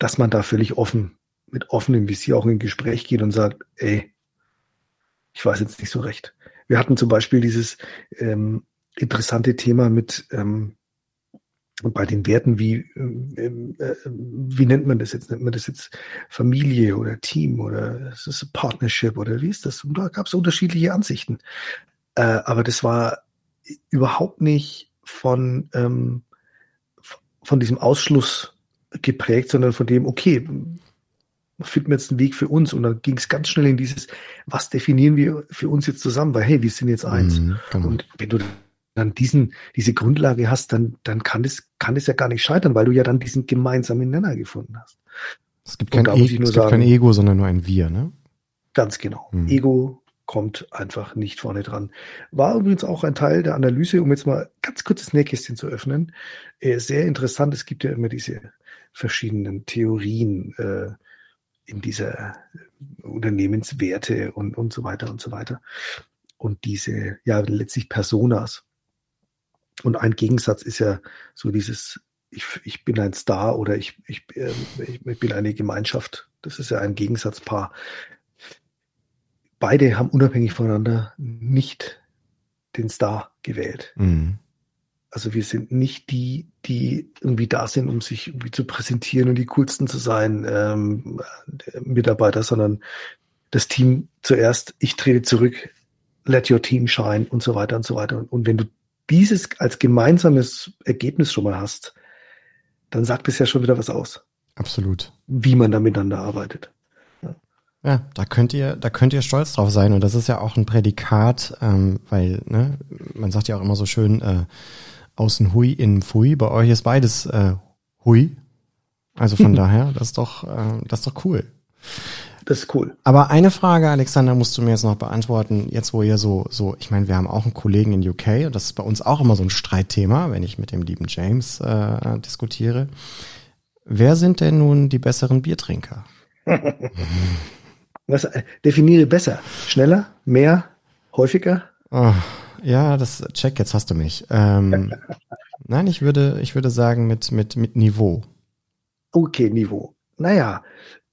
dass man da völlig offen, mit offenem Visier auch in Gespräch geht und sagt, ey, ich weiß jetzt nicht so recht. Wir hatten zum Beispiel dieses ähm, interessante Thema mit ähm, bei den Werten wie, ähm, äh, wie nennt man das jetzt? Nennt man das jetzt Familie oder Team oder ist Partnership oder wie ist das? Und da gab es unterschiedliche Ansichten. Äh, aber das war überhaupt nicht von, ähm, von diesem Ausschluss geprägt, sondern von dem, okay, finden wir jetzt einen Weg für uns. Und dann ging es ganz schnell in dieses, was definieren wir für uns jetzt zusammen? Weil, hey, wir sind jetzt eins. Mhm, genau. Und wenn du dann diesen, diese Grundlage hast, dann, dann kann es, kann es ja gar nicht scheitern, weil du ja dann diesen gemeinsamen Nenner gefunden hast. Es gibt, kein, e es gibt sagen, kein Ego, sondern nur ein Wir, ne? Ganz genau. Mhm. Ego kommt einfach nicht vorne dran. War übrigens auch ein Teil der Analyse, um jetzt mal ganz kurz das Nähkästchen zu öffnen. Äh, sehr interessant. Es gibt ja immer diese verschiedenen Theorien äh, in dieser Unternehmenswerte und, und so weiter und so weiter. Und diese, ja, letztlich Personas. Und ein Gegensatz ist ja so dieses, ich, ich bin ein Star oder ich, ich, äh, ich bin eine Gemeinschaft. Das ist ja ein Gegensatzpaar. Beide haben unabhängig voneinander nicht den Star gewählt. Mhm. Also wir sind nicht die, die irgendwie da sind, um sich irgendwie zu präsentieren und die coolsten zu sein, ähm, Mitarbeiter, sondern das Team zuerst, ich trete zurück, let your team shine und so weiter und so weiter. Und, und wenn du dieses als gemeinsames Ergebnis schon mal hast, dann sagt es ja schon wieder was aus. Absolut. Wie man da miteinander arbeitet. Ja. ja, da könnt ihr, da könnt ihr stolz drauf sein. Und das ist ja auch ein Prädikat, ähm, weil, ne, man sagt ja auch immer so schön, äh, außen Hui, innen Fui. Bei euch ist beides äh, Hui. Also von daher, das ist doch, äh, das ist doch cool. Das ist cool. Aber eine Frage, Alexander, musst du mir jetzt noch beantworten, jetzt wo ihr so, so, ich meine, wir haben auch einen Kollegen in UK und das ist bei uns auch immer so ein Streitthema, wenn ich mit dem lieben James äh, diskutiere. Wer sind denn nun die besseren Biertrinker? Was äh, definiere besser? Schneller, mehr, häufiger? Oh, ja, das check, jetzt hast du mich. Ähm, nein, ich würde, ich würde sagen mit, mit, mit Niveau. Okay, Niveau. Naja,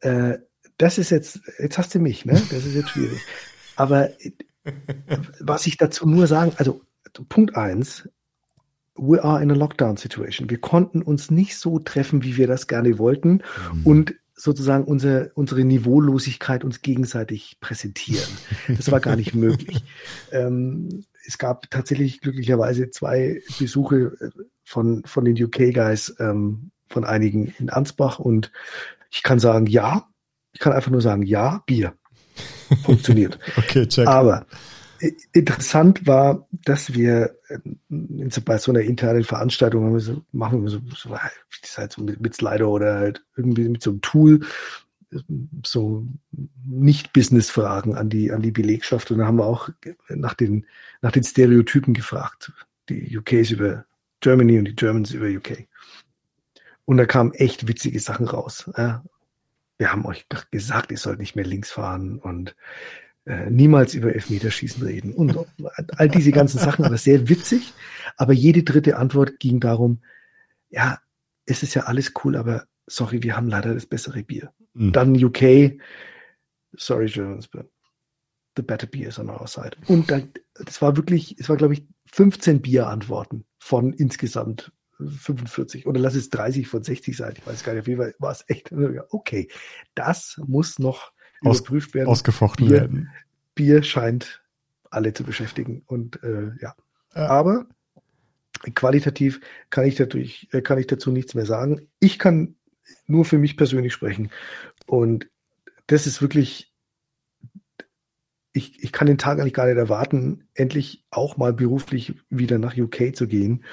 äh, das ist jetzt, jetzt hast du mich, ne? Das ist jetzt schwierig. Aber was ich dazu nur sagen, also Punkt eins, we are in a lockdown situation. Wir konnten uns nicht so treffen, wie wir das gerne wollten mhm. und sozusagen unsere, unsere Niveaulosigkeit uns gegenseitig präsentieren. Das war gar nicht möglich. Ähm, es gab tatsächlich glücklicherweise zwei Besuche äh, von, von den UK-Guys, ähm, von einigen in Ansbach und ich kann sagen, ja, ich kann einfach nur sagen, ja, Bier. Funktioniert. okay, check. Aber interessant war, dass wir äh, bei so einer internen Veranstaltung so, machen wir so, so, halt so mit, mit Slider oder halt irgendwie mit so einem Tool so Nicht-Business-Fragen an die, an die Belegschaft. Und da haben wir auch nach den, nach den Stereotypen gefragt. Die UKs über Germany und die Germans über UK. Und da kamen echt witzige Sachen raus. Ja wir haben euch gesagt, ihr sollt nicht mehr links fahren und äh, niemals über Elfmeterschießen reden und all diese ganzen Sachen, aber sehr witzig. Aber jede dritte Antwort ging darum, ja, es ist ja alles cool, aber sorry, wir haben leider das bessere Bier. Mhm. Dann UK, sorry Germans, but the better beer is on our side. Und dann, das war wirklich, es war glaube ich 15 Bierantworten von insgesamt 45 oder lass es 30 von 60 sein. Ich weiß gar nicht, auf jeden Fall war es echt. Okay, das muss noch Aus, überprüft werden. Ausgefochten Bier, werden. Bier scheint alle zu beschäftigen. Und äh, ja. ja. Aber qualitativ kann ich, dadurch, äh, kann ich dazu nichts mehr sagen. Ich kann nur für mich persönlich sprechen. Und das ist wirklich, ich, ich kann den Tag eigentlich gar nicht erwarten, endlich auch mal beruflich wieder nach UK zu gehen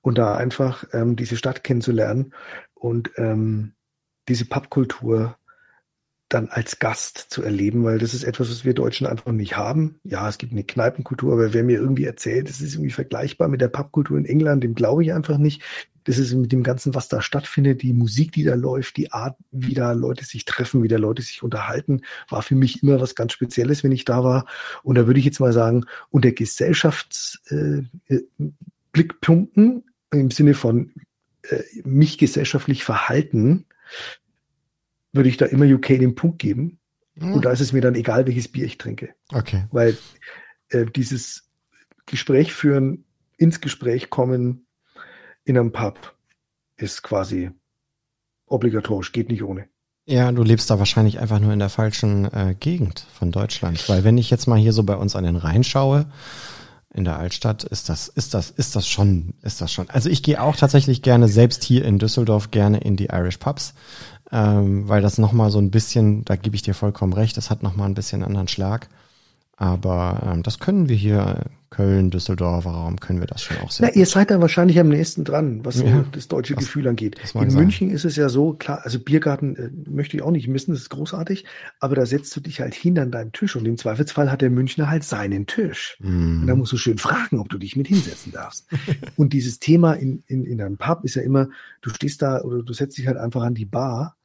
und da einfach ähm, diese Stadt kennenzulernen und ähm, diese Pubkultur dann als Gast zu erleben, weil das ist etwas, was wir Deutschen einfach nicht haben. Ja, es gibt eine Kneipenkultur, aber wer mir irgendwie erzählt, es ist irgendwie vergleichbar mit der Pubkultur in England, dem glaube ich einfach nicht. Das ist mit dem Ganzen, was da stattfindet, die Musik, die da läuft, die Art, wie da Leute sich treffen, wie da Leute sich unterhalten, war für mich immer was ganz Spezielles, wenn ich da war. Und da würde ich jetzt mal sagen, unter Gesellschaftsblickpunkten äh, im Sinne von äh, mich gesellschaftlich verhalten, würde ich da immer UK den Punkt geben. Mhm. Und da ist es mir dann egal, welches Bier ich trinke. Okay. Weil äh, dieses Gespräch führen, ins Gespräch kommen in einem Pub ist quasi obligatorisch, geht nicht ohne. Ja, du lebst da wahrscheinlich einfach nur in der falschen äh, Gegend von Deutschland. Weil wenn ich jetzt mal hier so bei uns an den Rhein schaue, in der Altstadt, ist das, ist das, ist das schon, ist das schon. Also ich gehe auch tatsächlich gerne, selbst hier in Düsseldorf, gerne in die Irish Pubs ähm, weil das nochmal so ein bisschen, da gebe ich dir vollkommen recht, das hat nochmal ein bisschen anderen Schlag. Aber ähm, das können wir hier, Köln, Düsseldorfer Raum, können wir das schon auch sehr. Na, ihr seid da wahrscheinlich am nächsten dran, was ja, das deutsche das, Gefühl angeht. In München sein. ist es ja so, klar, also Biergarten äh, möchte ich auch nicht missen, das ist großartig, aber da setzt du dich halt hin an deinem Tisch und im Zweifelsfall hat der Münchner halt seinen Tisch. Mm. Und da musst du schön fragen, ob du dich mit hinsetzen darfst. und dieses Thema in, in, in einem Pub ist ja immer, du stehst da oder du setzt dich halt einfach an die Bar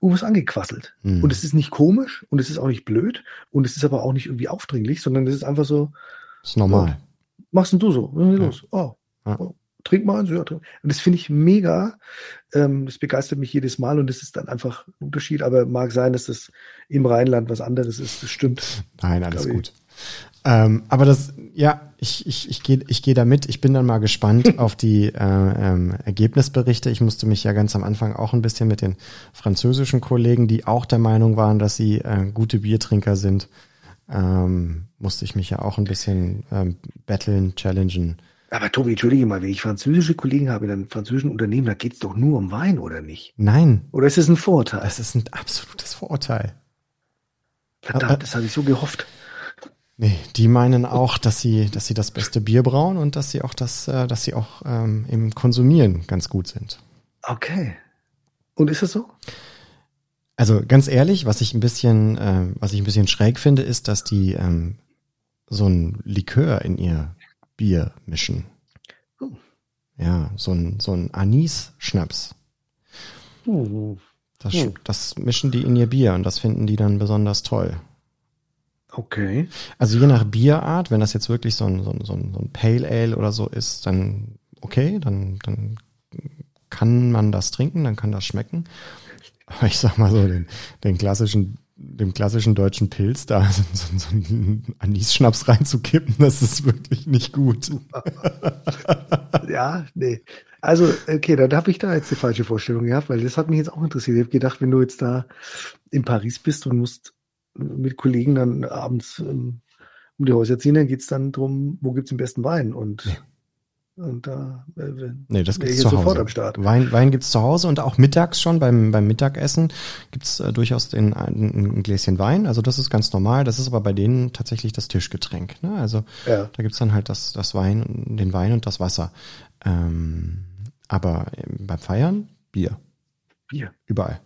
du wirst angequasselt. Mhm. Und es ist nicht komisch und es ist auch nicht blöd und es ist aber auch nicht irgendwie aufdringlich, sondern es ist einfach so. Das ist normal. Oh, machst denn du so? Was ist los? Oh, ja. oh, trink mal. So, ja, trink. Und das finde ich mega. Ähm, das begeistert mich jedes Mal und das ist dann einfach ein Unterschied. Aber mag sein, dass das im Rheinland was anderes ist. Das stimmt. Nein, alles gut. Ähm, aber das, ja, ich, ich, ich gehe ich geh da mit. Ich bin dann mal gespannt auf die äh, ähm, Ergebnisberichte. Ich musste mich ja ganz am Anfang auch ein bisschen mit den französischen Kollegen, die auch der Meinung waren, dass sie äh, gute Biertrinker sind, ähm, musste ich mich ja auch ein bisschen ähm, battlen, challengen. Aber Tobi, entschuldige mal, wenn ich französische Kollegen habe in einem französischen Unternehmen, da geht's doch nur um Wein, oder nicht? Nein. Oder ist es ein Vorurteil? Das ist ein absolutes Vorurteil. Verdammt, das habe ich so gehofft. Nee, die meinen auch, dass sie, dass sie das beste Bier brauen und dass sie auch das, äh, dass sie auch ähm, im Konsumieren ganz gut sind. Okay. Und ist es so? Also ganz ehrlich, was ich ein bisschen, äh, was ich ein bisschen schräg finde, ist, dass die ähm, so ein Likör in ihr Bier mischen. Oh. Ja, so ein, so ein Anis-Schnaps. Oh. Das, oh. das mischen die in ihr Bier und das finden die dann besonders toll. Okay. Also je nach Bierart, wenn das jetzt wirklich so ein, so ein, so ein, so ein Pale Ale oder so ist, dann okay, dann, dann kann man das trinken, dann kann das schmecken. Aber ich sag mal so, den, den klassischen, dem klassischen deutschen Pilz da so, so, so einen Anis-Schnaps reinzukippen, das ist wirklich nicht gut. ja, nee. Also, okay, dann habe ich da jetzt die falsche Vorstellung gehabt, weil das hat mich jetzt auch interessiert. Ich habe gedacht, wenn du jetzt da in Paris bist und musst mit Kollegen dann abends ähm, um die Häuser ziehen, dann geht's dann drum, wo gibt's den besten Wein und nee. Und da äh, nee, das gibt's zu Hause. sofort am Start. Wein, Wein gibt's zu Hause und auch mittags schon beim, beim Mittagessen gibt's äh, durchaus den, ein, ein Gläschen Wein. Also das ist ganz normal. Das ist aber bei denen tatsächlich das Tischgetränk. Ne? Also ja. da gibt's dann halt das, das Wein, den Wein und das Wasser. Ähm, aber beim Feiern Bier. Bier. Überall.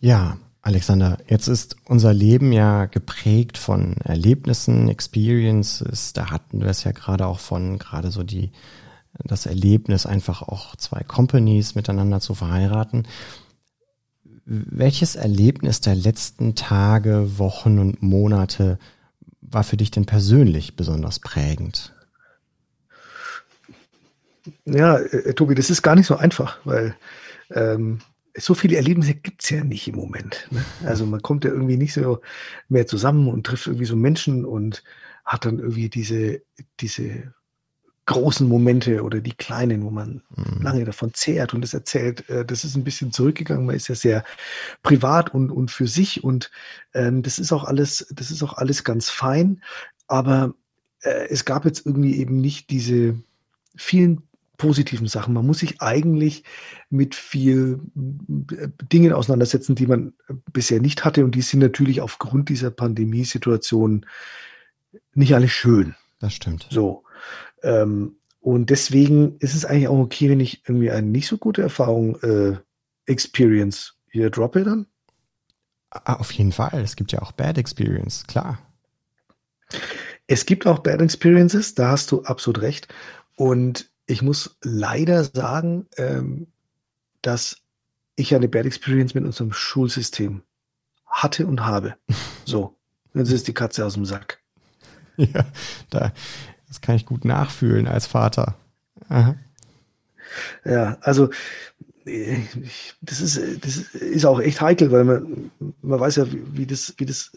Ja, Alexander, jetzt ist unser Leben ja geprägt von Erlebnissen, Experiences. Da hatten wir es ja gerade auch von, gerade so die, das Erlebnis, einfach auch zwei Companies miteinander zu verheiraten. Welches Erlebnis der letzten Tage, Wochen und Monate war für dich denn persönlich besonders prägend? Ja, äh, Tobi, das ist gar nicht so einfach, weil ähm, so viele Erlebnisse gibt's ja nicht im Moment. Ne? Also man kommt ja irgendwie nicht so mehr zusammen und trifft irgendwie so Menschen und hat dann irgendwie diese, diese großen Momente oder die kleinen, wo man mhm. lange davon zehrt und es erzählt. Äh, das ist ein bisschen zurückgegangen. Man ist ja sehr privat und, und für sich und ähm, das ist auch alles, das ist auch alles ganz fein. Aber äh, es gab jetzt irgendwie eben nicht diese vielen positiven Sachen. Man muss sich eigentlich mit viel äh, Dingen auseinandersetzen, die man bisher nicht hatte. Und die sind natürlich aufgrund dieser Pandemiesituation nicht alle schön. Das stimmt. So. Ähm, und deswegen ist es eigentlich auch okay, wenn ich irgendwie eine nicht so gute Erfahrung äh, experience hier droppe dann. Ah, auf jeden Fall. Es gibt ja auch Bad Experience, klar. Es gibt auch Bad Experiences, da hast du absolut recht. Und ich muss leider sagen, ähm, dass ich eine Bad Experience mit unserem Schulsystem hatte und habe. So, jetzt ist die Katze aus dem Sack. Ja, da, das kann ich gut nachfühlen als Vater. Aha. Ja, also das ist, das ist auch echt heikel, weil man, man weiß ja, wie, wie das, wie das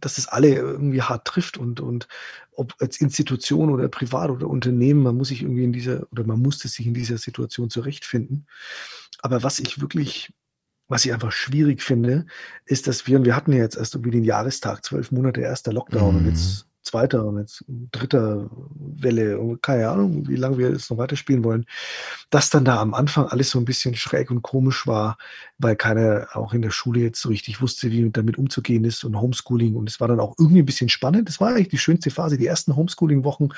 dass das alle irgendwie hart trifft und, und ob als Institution oder privat oder Unternehmen, man muss sich irgendwie in dieser, oder man musste sich in dieser Situation zurechtfinden. Aber was ich wirklich, was ich einfach schwierig finde, ist, dass wir, und wir hatten ja jetzt erst irgendwie den Jahrestag, zwölf Monate erster Lockdown mhm. und jetzt zweiter und jetzt dritter Welle und keine Ahnung, wie lange wir es noch weiterspielen wollen, dass dann da am Anfang alles so ein bisschen schräg und komisch war, weil keiner auch in der Schule jetzt so richtig wusste, wie damit umzugehen ist und Homeschooling und es war dann auch irgendwie ein bisschen spannend. Das war eigentlich die schönste Phase, die ersten Homeschooling-Wochen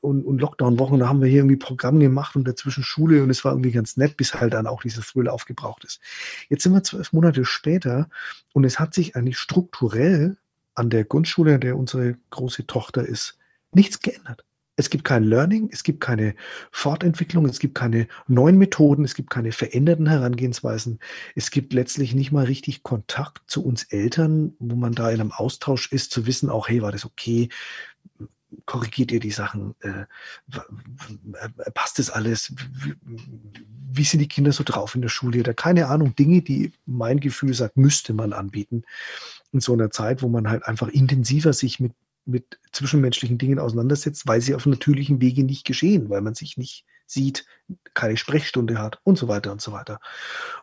und, und Lockdown-Wochen, da haben wir hier irgendwie Programm gemacht und dazwischen Schule und es war irgendwie ganz nett, bis halt dann auch dieser Thrill aufgebraucht ist. Jetzt sind wir zwölf Monate später und es hat sich eigentlich strukturell an der Grundschule, an der unsere große Tochter ist, nichts geändert. Es gibt kein Learning, es gibt keine Fortentwicklung, es gibt keine neuen Methoden, es gibt keine veränderten Herangehensweisen. Es gibt letztlich nicht mal richtig Kontakt zu uns Eltern, wo man da in einem Austausch ist, zu wissen, auch, hey, war das okay? Korrigiert ihr die Sachen? Äh, passt das alles? Wie, sind die Kinder so drauf in der Schule? Oder keine Ahnung, Dinge, die mein Gefühl sagt, müsste man anbieten in so einer Zeit, wo man halt einfach intensiver sich mit, mit zwischenmenschlichen Dingen auseinandersetzt, weil sie auf natürlichen Wege nicht geschehen, weil man sich nicht sieht, keine Sprechstunde hat und so weiter und so weiter.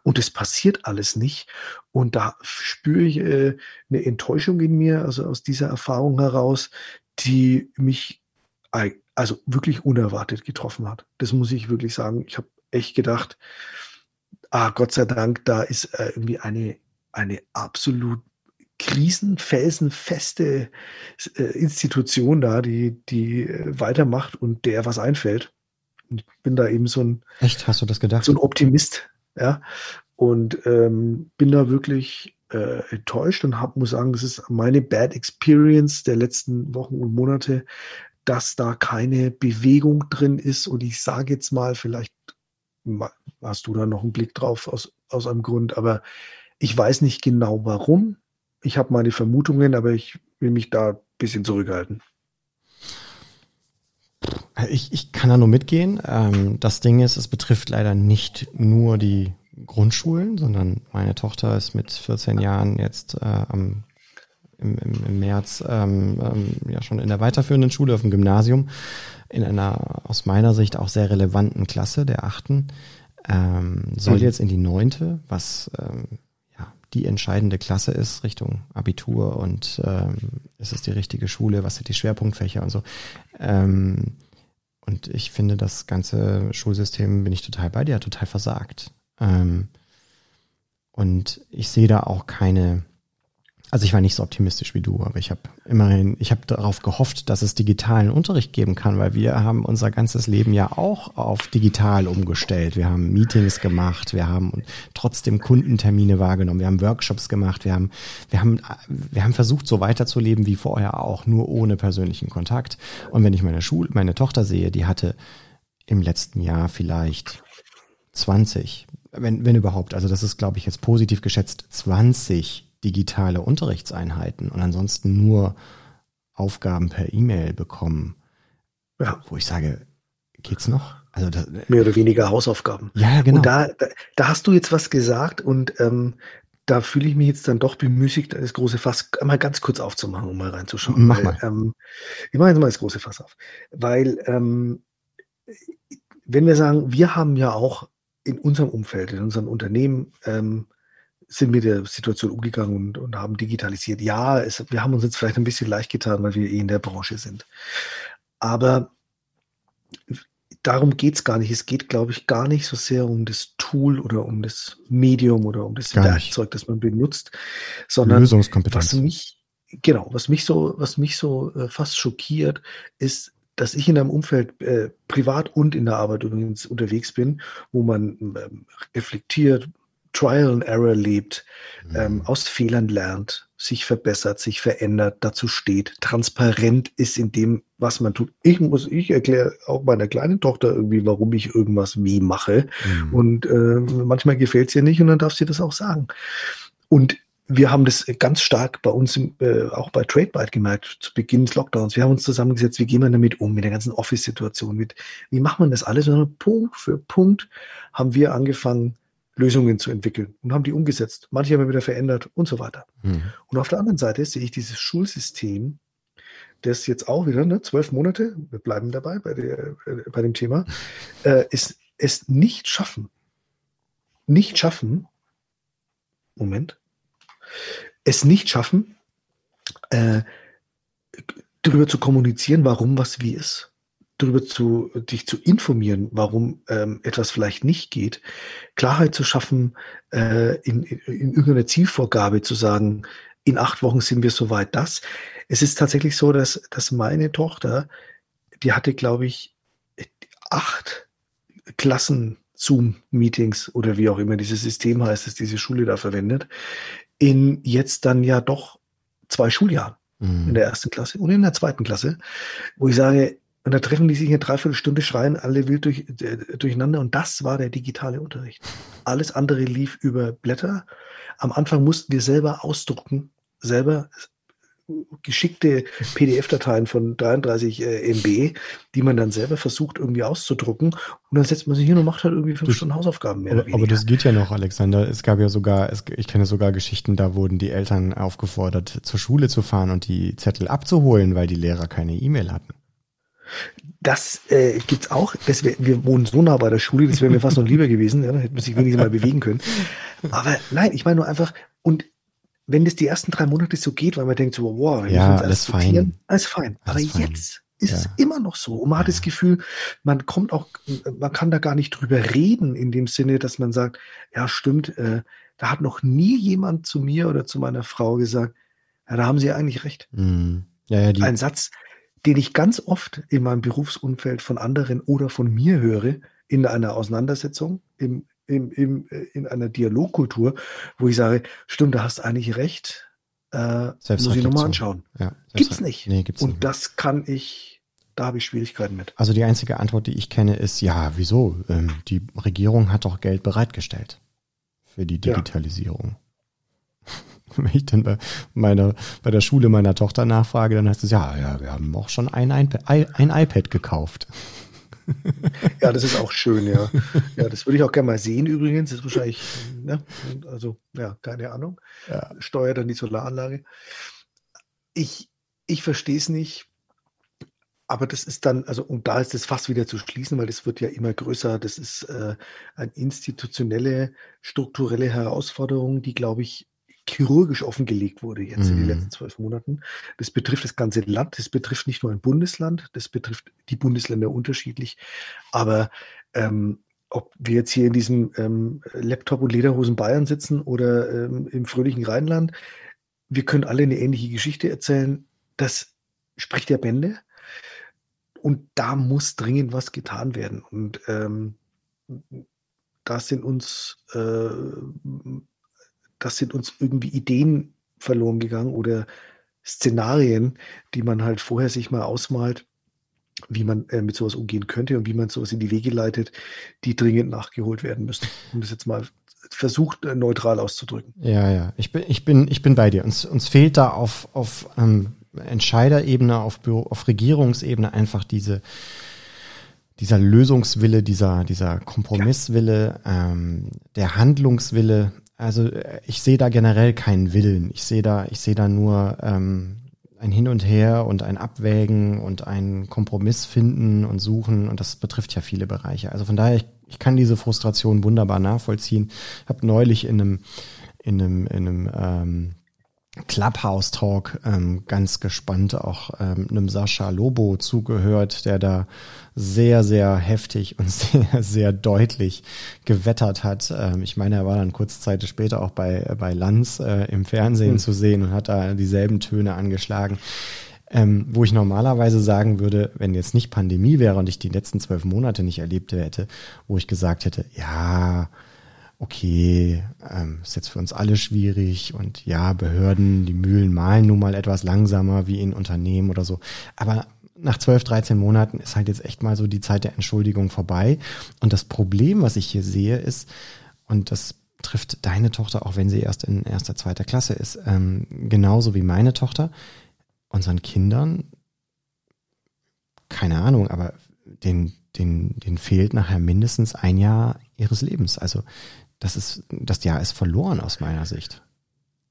Und es passiert alles nicht. Und da spüre ich äh, eine Enttäuschung in mir, also aus dieser Erfahrung heraus, die mich also wirklich unerwartet getroffen hat. Das muss ich wirklich sagen. Ich habe echt gedacht, ah, Gott sei Dank, da ist äh, irgendwie eine, eine absolut krisenfelsenfeste äh, Institution da, die, die äh, weitermacht und der was einfällt. Und ich bin da eben so ein. Echt, hast du das gedacht? So ein Optimist, ja. Und ähm, bin da wirklich äh, enttäuscht und hab, muss sagen, das ist meine Bad Experience der letzten Wochen und Monate, dass da keine Bewegung drin ist. Und ich sage jetzt mal, vielleicht hast du da noch einen Blick drauf aus, aus einem Grund, aber ich weiß nicht genau warum. Ich habe meine Vermutungen, aber ich will mich da ein bisschen zurückhalten. Ich, ich kann da nur mitgehen. Ähm, das Ding ist, es betrifft leider nicht nur die Grundschulen, sondern meine Tochter ist mit 14 Jahren jetzt äh, am, im, im, im März ähm, ähm, ja schon in der weiterführenden Schule auf dem Gymnasium in einer aus meiner Sicht auch sehr relevanten Klasse der achten. Ähm, soll mhm. jetzt in die neunte, was ähm, die entscheidende Klasse ist Richtung Abitur und ähm, ist es die richtige Schule, was sind die Schwerpunktfächer und so. Ähm, und ich finde, das ganze Schulsystem, bin ich total bei dir, total versagt. Ähm, und ich sehe da auch keine, also ich war nicht so optimistisch wie du, aber ich habe immerhin, ich habe darauf gehofft, dass es digitalen Unterricht geben kann, weil wir haben unser ganzes Leben ja auch auf digital umgestellt. Wir haben Meetings gemacht, wir haben trotzdem Kundentermine wahrgenommen, wir haben Workshops gemacht, wir haben, wir haben, wir haben versucht, so weiterzuleben wie vorher auch, nur ohne persönlichen Kontakt. Und wenn ich meine Schule, meine Tochter sehe, die hatte im letzten Jahr vielleicht 20, wenn, wenn überhaupt, also das ist, glaube ich, jetzt positiv geschätzt, 20 digitale Unterrichtseinheiten und ansonsten nur Aufgaben per E-Mail bekommen. Ja. Wo ich sage, geht's noch? Also das, mehr oder weniger Hausaufgaben. Ja, genau. Und da, da, da hast du jetzt was gesagt und ähm, da fühle ich mich jetzt dann doch bemüßigt, das große Fass mal ganz kurz aufzumachen, um mal reinzuschauen. Mach mal. Weil, ähm, ich mache jetzt mal das große Fass auf. Weil, ähm, wenn wir sagen, wir haben ja auch in unserem Umfeld, in unserem Unternehmen, ähm, sind mit der Situation umgegangen und, und haben digitalisiert. Ja, es, wir haben uns jetzt vielleicht ein bisschen leicht getan, weil wir eh in der Branche sind. Aber darum geht's gar nicht. Es geht, glaube ich, gar nicht so sehr um das Tool oder um das Medium oder um das Gar nicht. Werkzeug, das man benutzt, sondern Lösungskompetenz. was mich, genau, was mich so, was mich so äh, fast schockiert, ist, dass ich in einem Umfeld äh, privat und in der Arbeit übrigens unterwegs bin, wo man ähm, reflektiert, Trial and Error lebt, ähm, aus Fehlern lernt, sich verbessert, sich verändert, dazu steht, transparent ist in dem, was man tut. Ich muss, ich erkläre auch meiner kleinen Tochter irgendwie, warum ich irgendwas wie mache. Mhm. Und äh, manchmal gefällt es ihr nicht und dann darf sie das auch sagen. Und wir haben das ganz stark bei uns, äh, auch bei TradeByte gemerkt, zu Beginn des Lockdowns. Wir haben uns zusammengesetzt, wie gehen wir damit um, mit der ganzen Office-Situation, mit, wie macht man das alles? Und Punkt für Punkt haben wir angefangen, Lösungen zu entwickeln und haben die umgesetzt. Manche haben wir wieder verändert und so weiter. Mhm. Und auf der anderen Seite sehe ich dieses Schulsystem, das jetzt auch wieder, ne, zwölf Monate, wir bleiben dabei bei, der, äh, bei dem Thema, äh, ist es nicht schaffen, nicht schaffen, Moment, es nicht schaffen, äh, darüber zu kommunizieren, warum was wie ist, darüber zu, dich zu informieren, warum ähm, etwas vielleicht nicht geht, Klarheit zu schaffen, äh, in, in, in irgendeiner Zielvorgabe zu sagen, in acht Wochen sind wir soweit das. Es ist tatsächlich so, dass, dass meine Tochter, die hatte, glaube ich, acht Klassen Zoom-Meetings oder wie auch immer dieses System heißt, das diese Schule da verwendet, in jetzt dann ja doch zwei Schuljahren in Mhm. der ersten Klasse und in der zweiten Klasse, wo ich sage, und da treffen die sich eine Dreiviertelstunde, schreien alle wild durch, äh, durcheinander und das war der digitale Unterricht. Alles andere lief über Blätter. Am Anfang mussten wir selber ausdrucken, selber geschickte PDF-Dateien von 33 äh, MB, die man dann selber versucht irgendwie auszudrucken und dann setzt man sich hin und macht halt irgendwie fünf Das- Stunden Hausaufgaben mehr Aber, aber das geht ja noch, Alexander. Es gab ja sogar, es, ich kenne sogar Geschichten, da wurden die Eltern aufgefordert, zur Schule zu fahren und die Zettel abzuholen, weil die Lehrer keine E-Mail hatten. Das äh, gibt's auch. Das wär, wir wohnen so nah bei der Schule, das wäre mir fast noch lieber gewesen. Ja, da hätte man sich wenigstens mal bewegen können. Aber nein, ich meine nur einfach, und wenn das die ersten drei Monate so geht, weil man denkt so, wow, wir Ja, müssen alles fein. alles fein. Aber Alles fein. jetzt ist es Ja. immer noch so. Und man hat Ja. das Gefühl, man kommt auch, man kann da gar nicht drüber reden, in dem Sinne, dass man sagt, ja, stimmt, äh, da hat noch nie jemand zu mir oder zu meiner Frau gesagt, ja, da haben sie eigentlich recht. Mhm. Ja, ja, Ein Satz, den ich ganz oft in meinem Berufsumfeld von anderen oder von mir höre, in einer Auseinandersetzung, im, im, im, äh, in einer Dialogkultur, wo ich sage, stimmt, da hast eigentlich recht, äh, muss ich nochmal anschauen. ja, Gibt's nicht. Nee, gibt's Und nicht. das kann ich, da habe ich Schwierigkeiten mit. Also die einzige Antwort, die ich kenne, ist ja, wieso? Ähm, die Regierung hat doch Geld bereitgestellt für die Ja. Wenn ich dann bei meiner, bei der Schule meiner Tochter nachfrage, dann heißt es ja, ja, wir haben auch schon ein iPad, ein iPad gekauft. Ja, das ist auch schön, ja. Ja, das würde ich auch gerne mal sehen übrigens. Das ist wahrscheinlich, ne? Also, ja, keine Ahnung. Ja. Steuert dann die Solaranlage. Ich, ich verstehe es nicht. Aber das ist dann, also, und da ist es fast wieder zu schließen, weil das wird ja immer größer. Das ist äh, eine institutionelle, strukturelle Herausforderung, die, glaube ich, chirurgisch offengelegt wurde jetzt in den Mhm. letzten zwölf Monaten. Das betrifft das ganze Land, das betrifft nicht nur ein Bundesland, das betrifft die Bundesländer unterschiedlich. Aber ähm, ob wir jetzt hier in diesem ähm, Laptop und Lederhosen Bayern sitzen oder ähm, im fröhlichen Rheinland, wir können alle eine ähnliche Geschichte erzählen. Das spricht der Bände. Und da muss dringend was getan werden. Und ähm, da sind uns, äh, das sind uns irgendwie Ideen verloren gegangen oder Szenarien, die man halt vorher sich mal ausmalt, wie man äh, mit sowas umgehen könnte und wie man sowas in die Wege leitet, die dringend nachgeholt werden müssen. Um das jetzt mal versucht, äh, neutral auszudrücken. Ja, ja, ich bin, ich bin, ich bin bei dir. Uns, uns fehlt da auf, auf ähm, Entscheiderebene, auf, Büro, auf Regierungsebene einfach diese, dieser Lösungswille, dieser, dieser Kompromisswille, ähm, der Handlungswille. Also äh, ich sehe da generell keinen Willen. Ich sehe da, ich sehe da nur ähm, ein Hin und Her und ein Abwägen und ein Kompromiss finden und suchen und das betrifft ja viele Bereiche. Also von daher, ich, ich kann diese Frustration wunderbar nachvollziehen. Habe neulich in einem in einem in einem ähm, Clubhouse-Talk ähm, ganz gespannt auch ähm, einem Sascha Lobo zugehört, der da sehr, sehr heftig und sehr, sehr deutlich gewettert hat. Ähm, ich meine, er war dann kurze Zeit später auch bei, bei Lanz äh, im Fernsehen mhm. zu sehen und hat da dieselben Töne angeschlagen. Ähm, wo ich normalerweise sagen würde, wenn jetzt nicht Pandemie wäre und ich die letzten zwölf Monate nicht erlebt hätte, wo ich gesagt hätte, ja, okay, ähm, ist jetzt für uns alle schwierig und ja, Behörden, die Mühlen malen nun mal etwas langsamer wie in Unternehmen oder so. Aber nach 12, 13 Monaten ist halt jetzt echt mal so die Zeit der Entschuldigung vorbei. Und das Problem, was ich hier sehe, ist, und das trifft deine Tochter, auch wenn sie erst in erster, zweiter Klasse ist, ähm, genauso wie meine Tochter, unseren Kindern, keine Ahnung, aber den, den, den fehlt nachher mindestens ein Jahr ihres Lebens. Also das ist, das Jahr ist verloren aus meiner Sicht.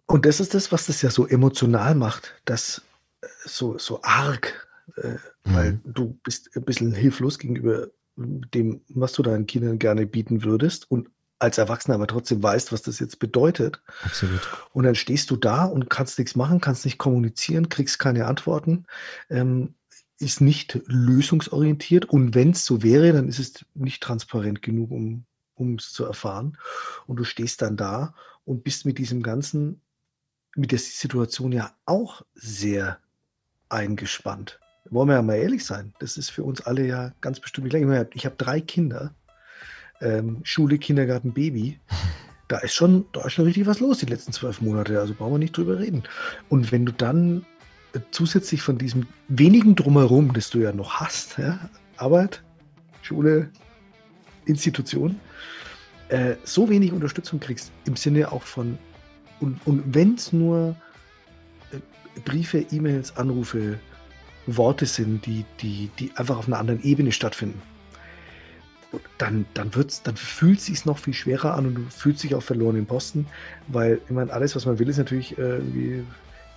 Und das ist das, was das ja so emotional macht, das äh, so, so arg, äh, mhm. weil du bist ein bisschen hilflos gegenüber dem, was du deinen Kindern gerne bieten würdest und als Erwachsener aber trotzdem weißt, was das jetzt bedeutet. Absolut. Und dann stehst du da und kannst nichts machen, kannst nicht kommunizieren, kriegst keine Antworten, ähm, ist nicht lösungsorientiert und wenn es so wäre, dann ist es nicht transparent genug, um um es zu erfahren. Und du stehst dann da und bist mit diesem ganzen, mit der Situation ja auch sehr eingespannt. Wollen wir ja mal ehrlich sein, das ist für uns alle ja ganz bestimmt nicht. Ich habe drei Kinder, ähm, Schule, Kindergarten, Baby. Da ist, schon, da ist schon richtig was los die letzten zwölf Monate, also brauchen wir nicht drüber reden. Und wenn du dann äh, zusätzlich von diesem wenigen Drumherum, das du ja noch hast, ja, Arbeit, Schule, Institution, äh, so wenig Unterstützung kriegst, im Sinne auch von, und, und wenn es nur äh, Briefe, E-Mails, Anrufe, Worte sind, die, die, die einfach auf einer anderen Ebene stattfinden, dann, dann, wird's, dann fühlt es sich noch viel schwerer an und du fühlst dich auch verloren im Posten, weil ich meine, alles, was man will, ist natürlich äh, irgendwie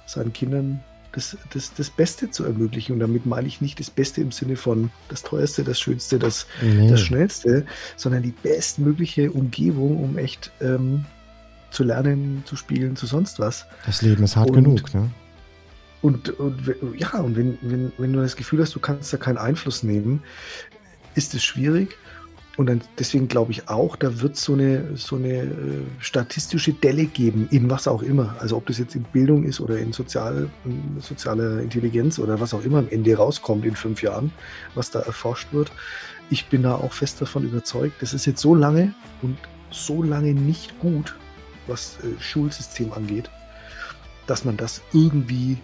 seinen Kindern das, das, das Beste zu ermöglichen. Und damit meine ich nicht das Beste im Sinne von das Teuerste, das Schönste, das, nee. das Schnellste, sondern die bestmögliche Umgebung, um echt ähm, zu lernen, zu spielen, zu sonst was. Das Leben ist hart und, genug, ne? Und, und ja, und wenn, wenn, wenn du das Gefühl hast, du kannst da keinen Einfluss nehmen, ist es schwierig. Und dann, deswegen glaube ich auch, da wird so eine, so eine äh, statistische Delle geben, in was auch immer. Also ob das jetzt in Bildung ist oder in sozial, in sozialer Intelligenz oder was auch immer am Ende rauskommt in fünf Jahren, was da erforscht wird. Ich bin da auch fest davon überzeugt, das ist jetzt so lange und so lange nicht gut, was äh, Schulsystem angeht, dass man das irgendwie,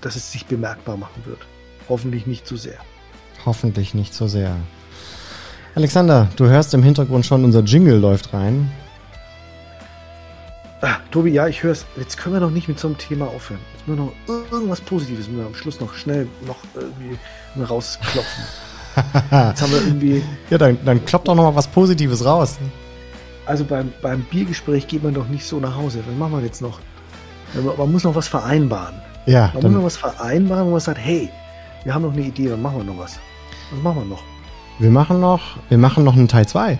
dass es sich bemerkbar machen wird. Hoffentlich nicht zu sehr. Hoffentlich nicht so sehr. Alexander, du hörst im Hintergrund schon, unser Jingle läuft rein. Ah, Tobi, ja, ich höre es. Jetzt können wir noch nicht mit so einem Thema aufhören. Jetzt müssen wir noch irgendwas Positives müssen wir am Schluss noch schnell noch irgendwie rausklopfen. Jetzt haben wir irgendwie. Ja, dann, dann kloppt doch noch mal was Positives raus. Also beim, beim Biergespräch geht man doch nicht so nach Hause. Was machen wir jetzt noch? Man muss noch was vereinbaren. Ja. Man muss noch was vereinbaren, wo man sagt, hey, wir haben noch eine Idee, dann machen wir noch was. Was machen wir noch? Wir machen noch, wir machen noch einen Teil 2.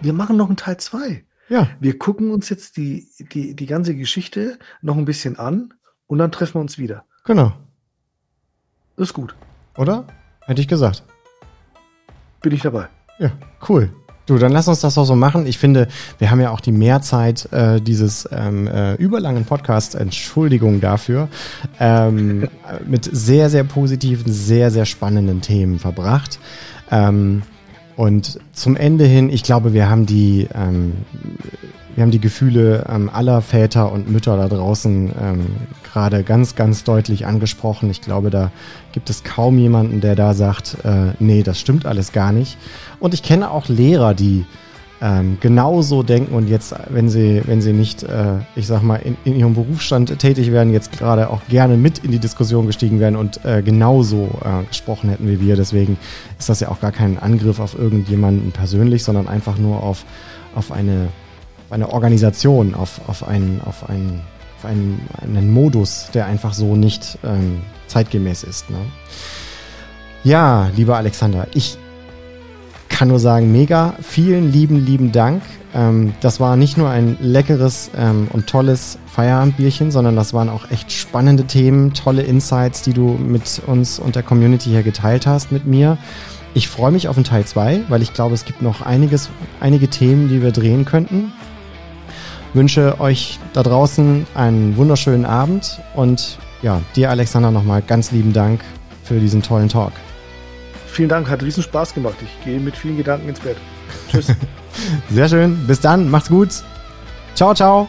Wir machen noch einen Teil 2. Ja. Wir gucken uns jetzt die, die, die ganze Geschichte noch ein bisschen an und dann treffen wir uns wieder. Genau. Ist gut. Oder? Hätte ich gesagt. Bin ich dabei. Ja, cool. Du, dann lass uns das doch so machen. Ich finde, wir haben ja auch die Mehrzeit äh, dieses ähm, äh, überlangen Podcasts, Entschuldigung dafür, ähm, mit sehr, sehr positiven, sehr, sehr spannenden Themen verbracht. Ähm, und zum Ende hin, ich glaube, wir haben die, ähm, wir haben die Gefühle ähm, aller Väter und Mütter da draußen ähm, gerade ganz, ganz deutlich angesprochen. Ich glaube, da gibt es kaum jemanden, der da sagt, äh, nee, das stimmt alles gar nicht. Und ich kenne auch Lehrer, die ähm, genauso denken und jetzt, wenn sie, wenn sie nicht, äh, ich sag mal, in, in ihrem Berufsstand tätig werden, jetzt gerade auch gerne mit in die Diskussion gestiegen werden und äh, genauso äh, gesprochen hätten wie wir. Deswegen ist das ja auch gar kein Angriff auf irgendjemanden persönlich, sondern einfach nur auf, auf eine, eine Organisation, auf, auf einen, auf einen, auf einen, einen Modus, der einfach so nicht ähm, zeitgemäß ist. Ne? Ja, lieber Alexander, ich kann nur sagen, mega. Vielen lieben, lieben Dank. Ähm, das war nicht nur ein leckeres ähm, und tolles Feierabendbierchen, sondern das waren auch echt spannende Themen, tolle Insights, die du mit uns und der Community hier geteilt hast mit mir. Ich freue mich auf den Teil 2, weil ich glaube, es gibt noch einiges, einige Themen, die wir drehen könnten. Wünsche euch da draußen einen wunderschönen Abend und ja, dir Alexander nochmal ganz lieben Dank für diesen tollen Talk. Vielen Dank, hat riesen Spaß gemacht. Ich gehe mit vielen Gedanken ins Bett. Tschüss. Sehr schön. Bis dann. Macht's gut. Ciao, ciao.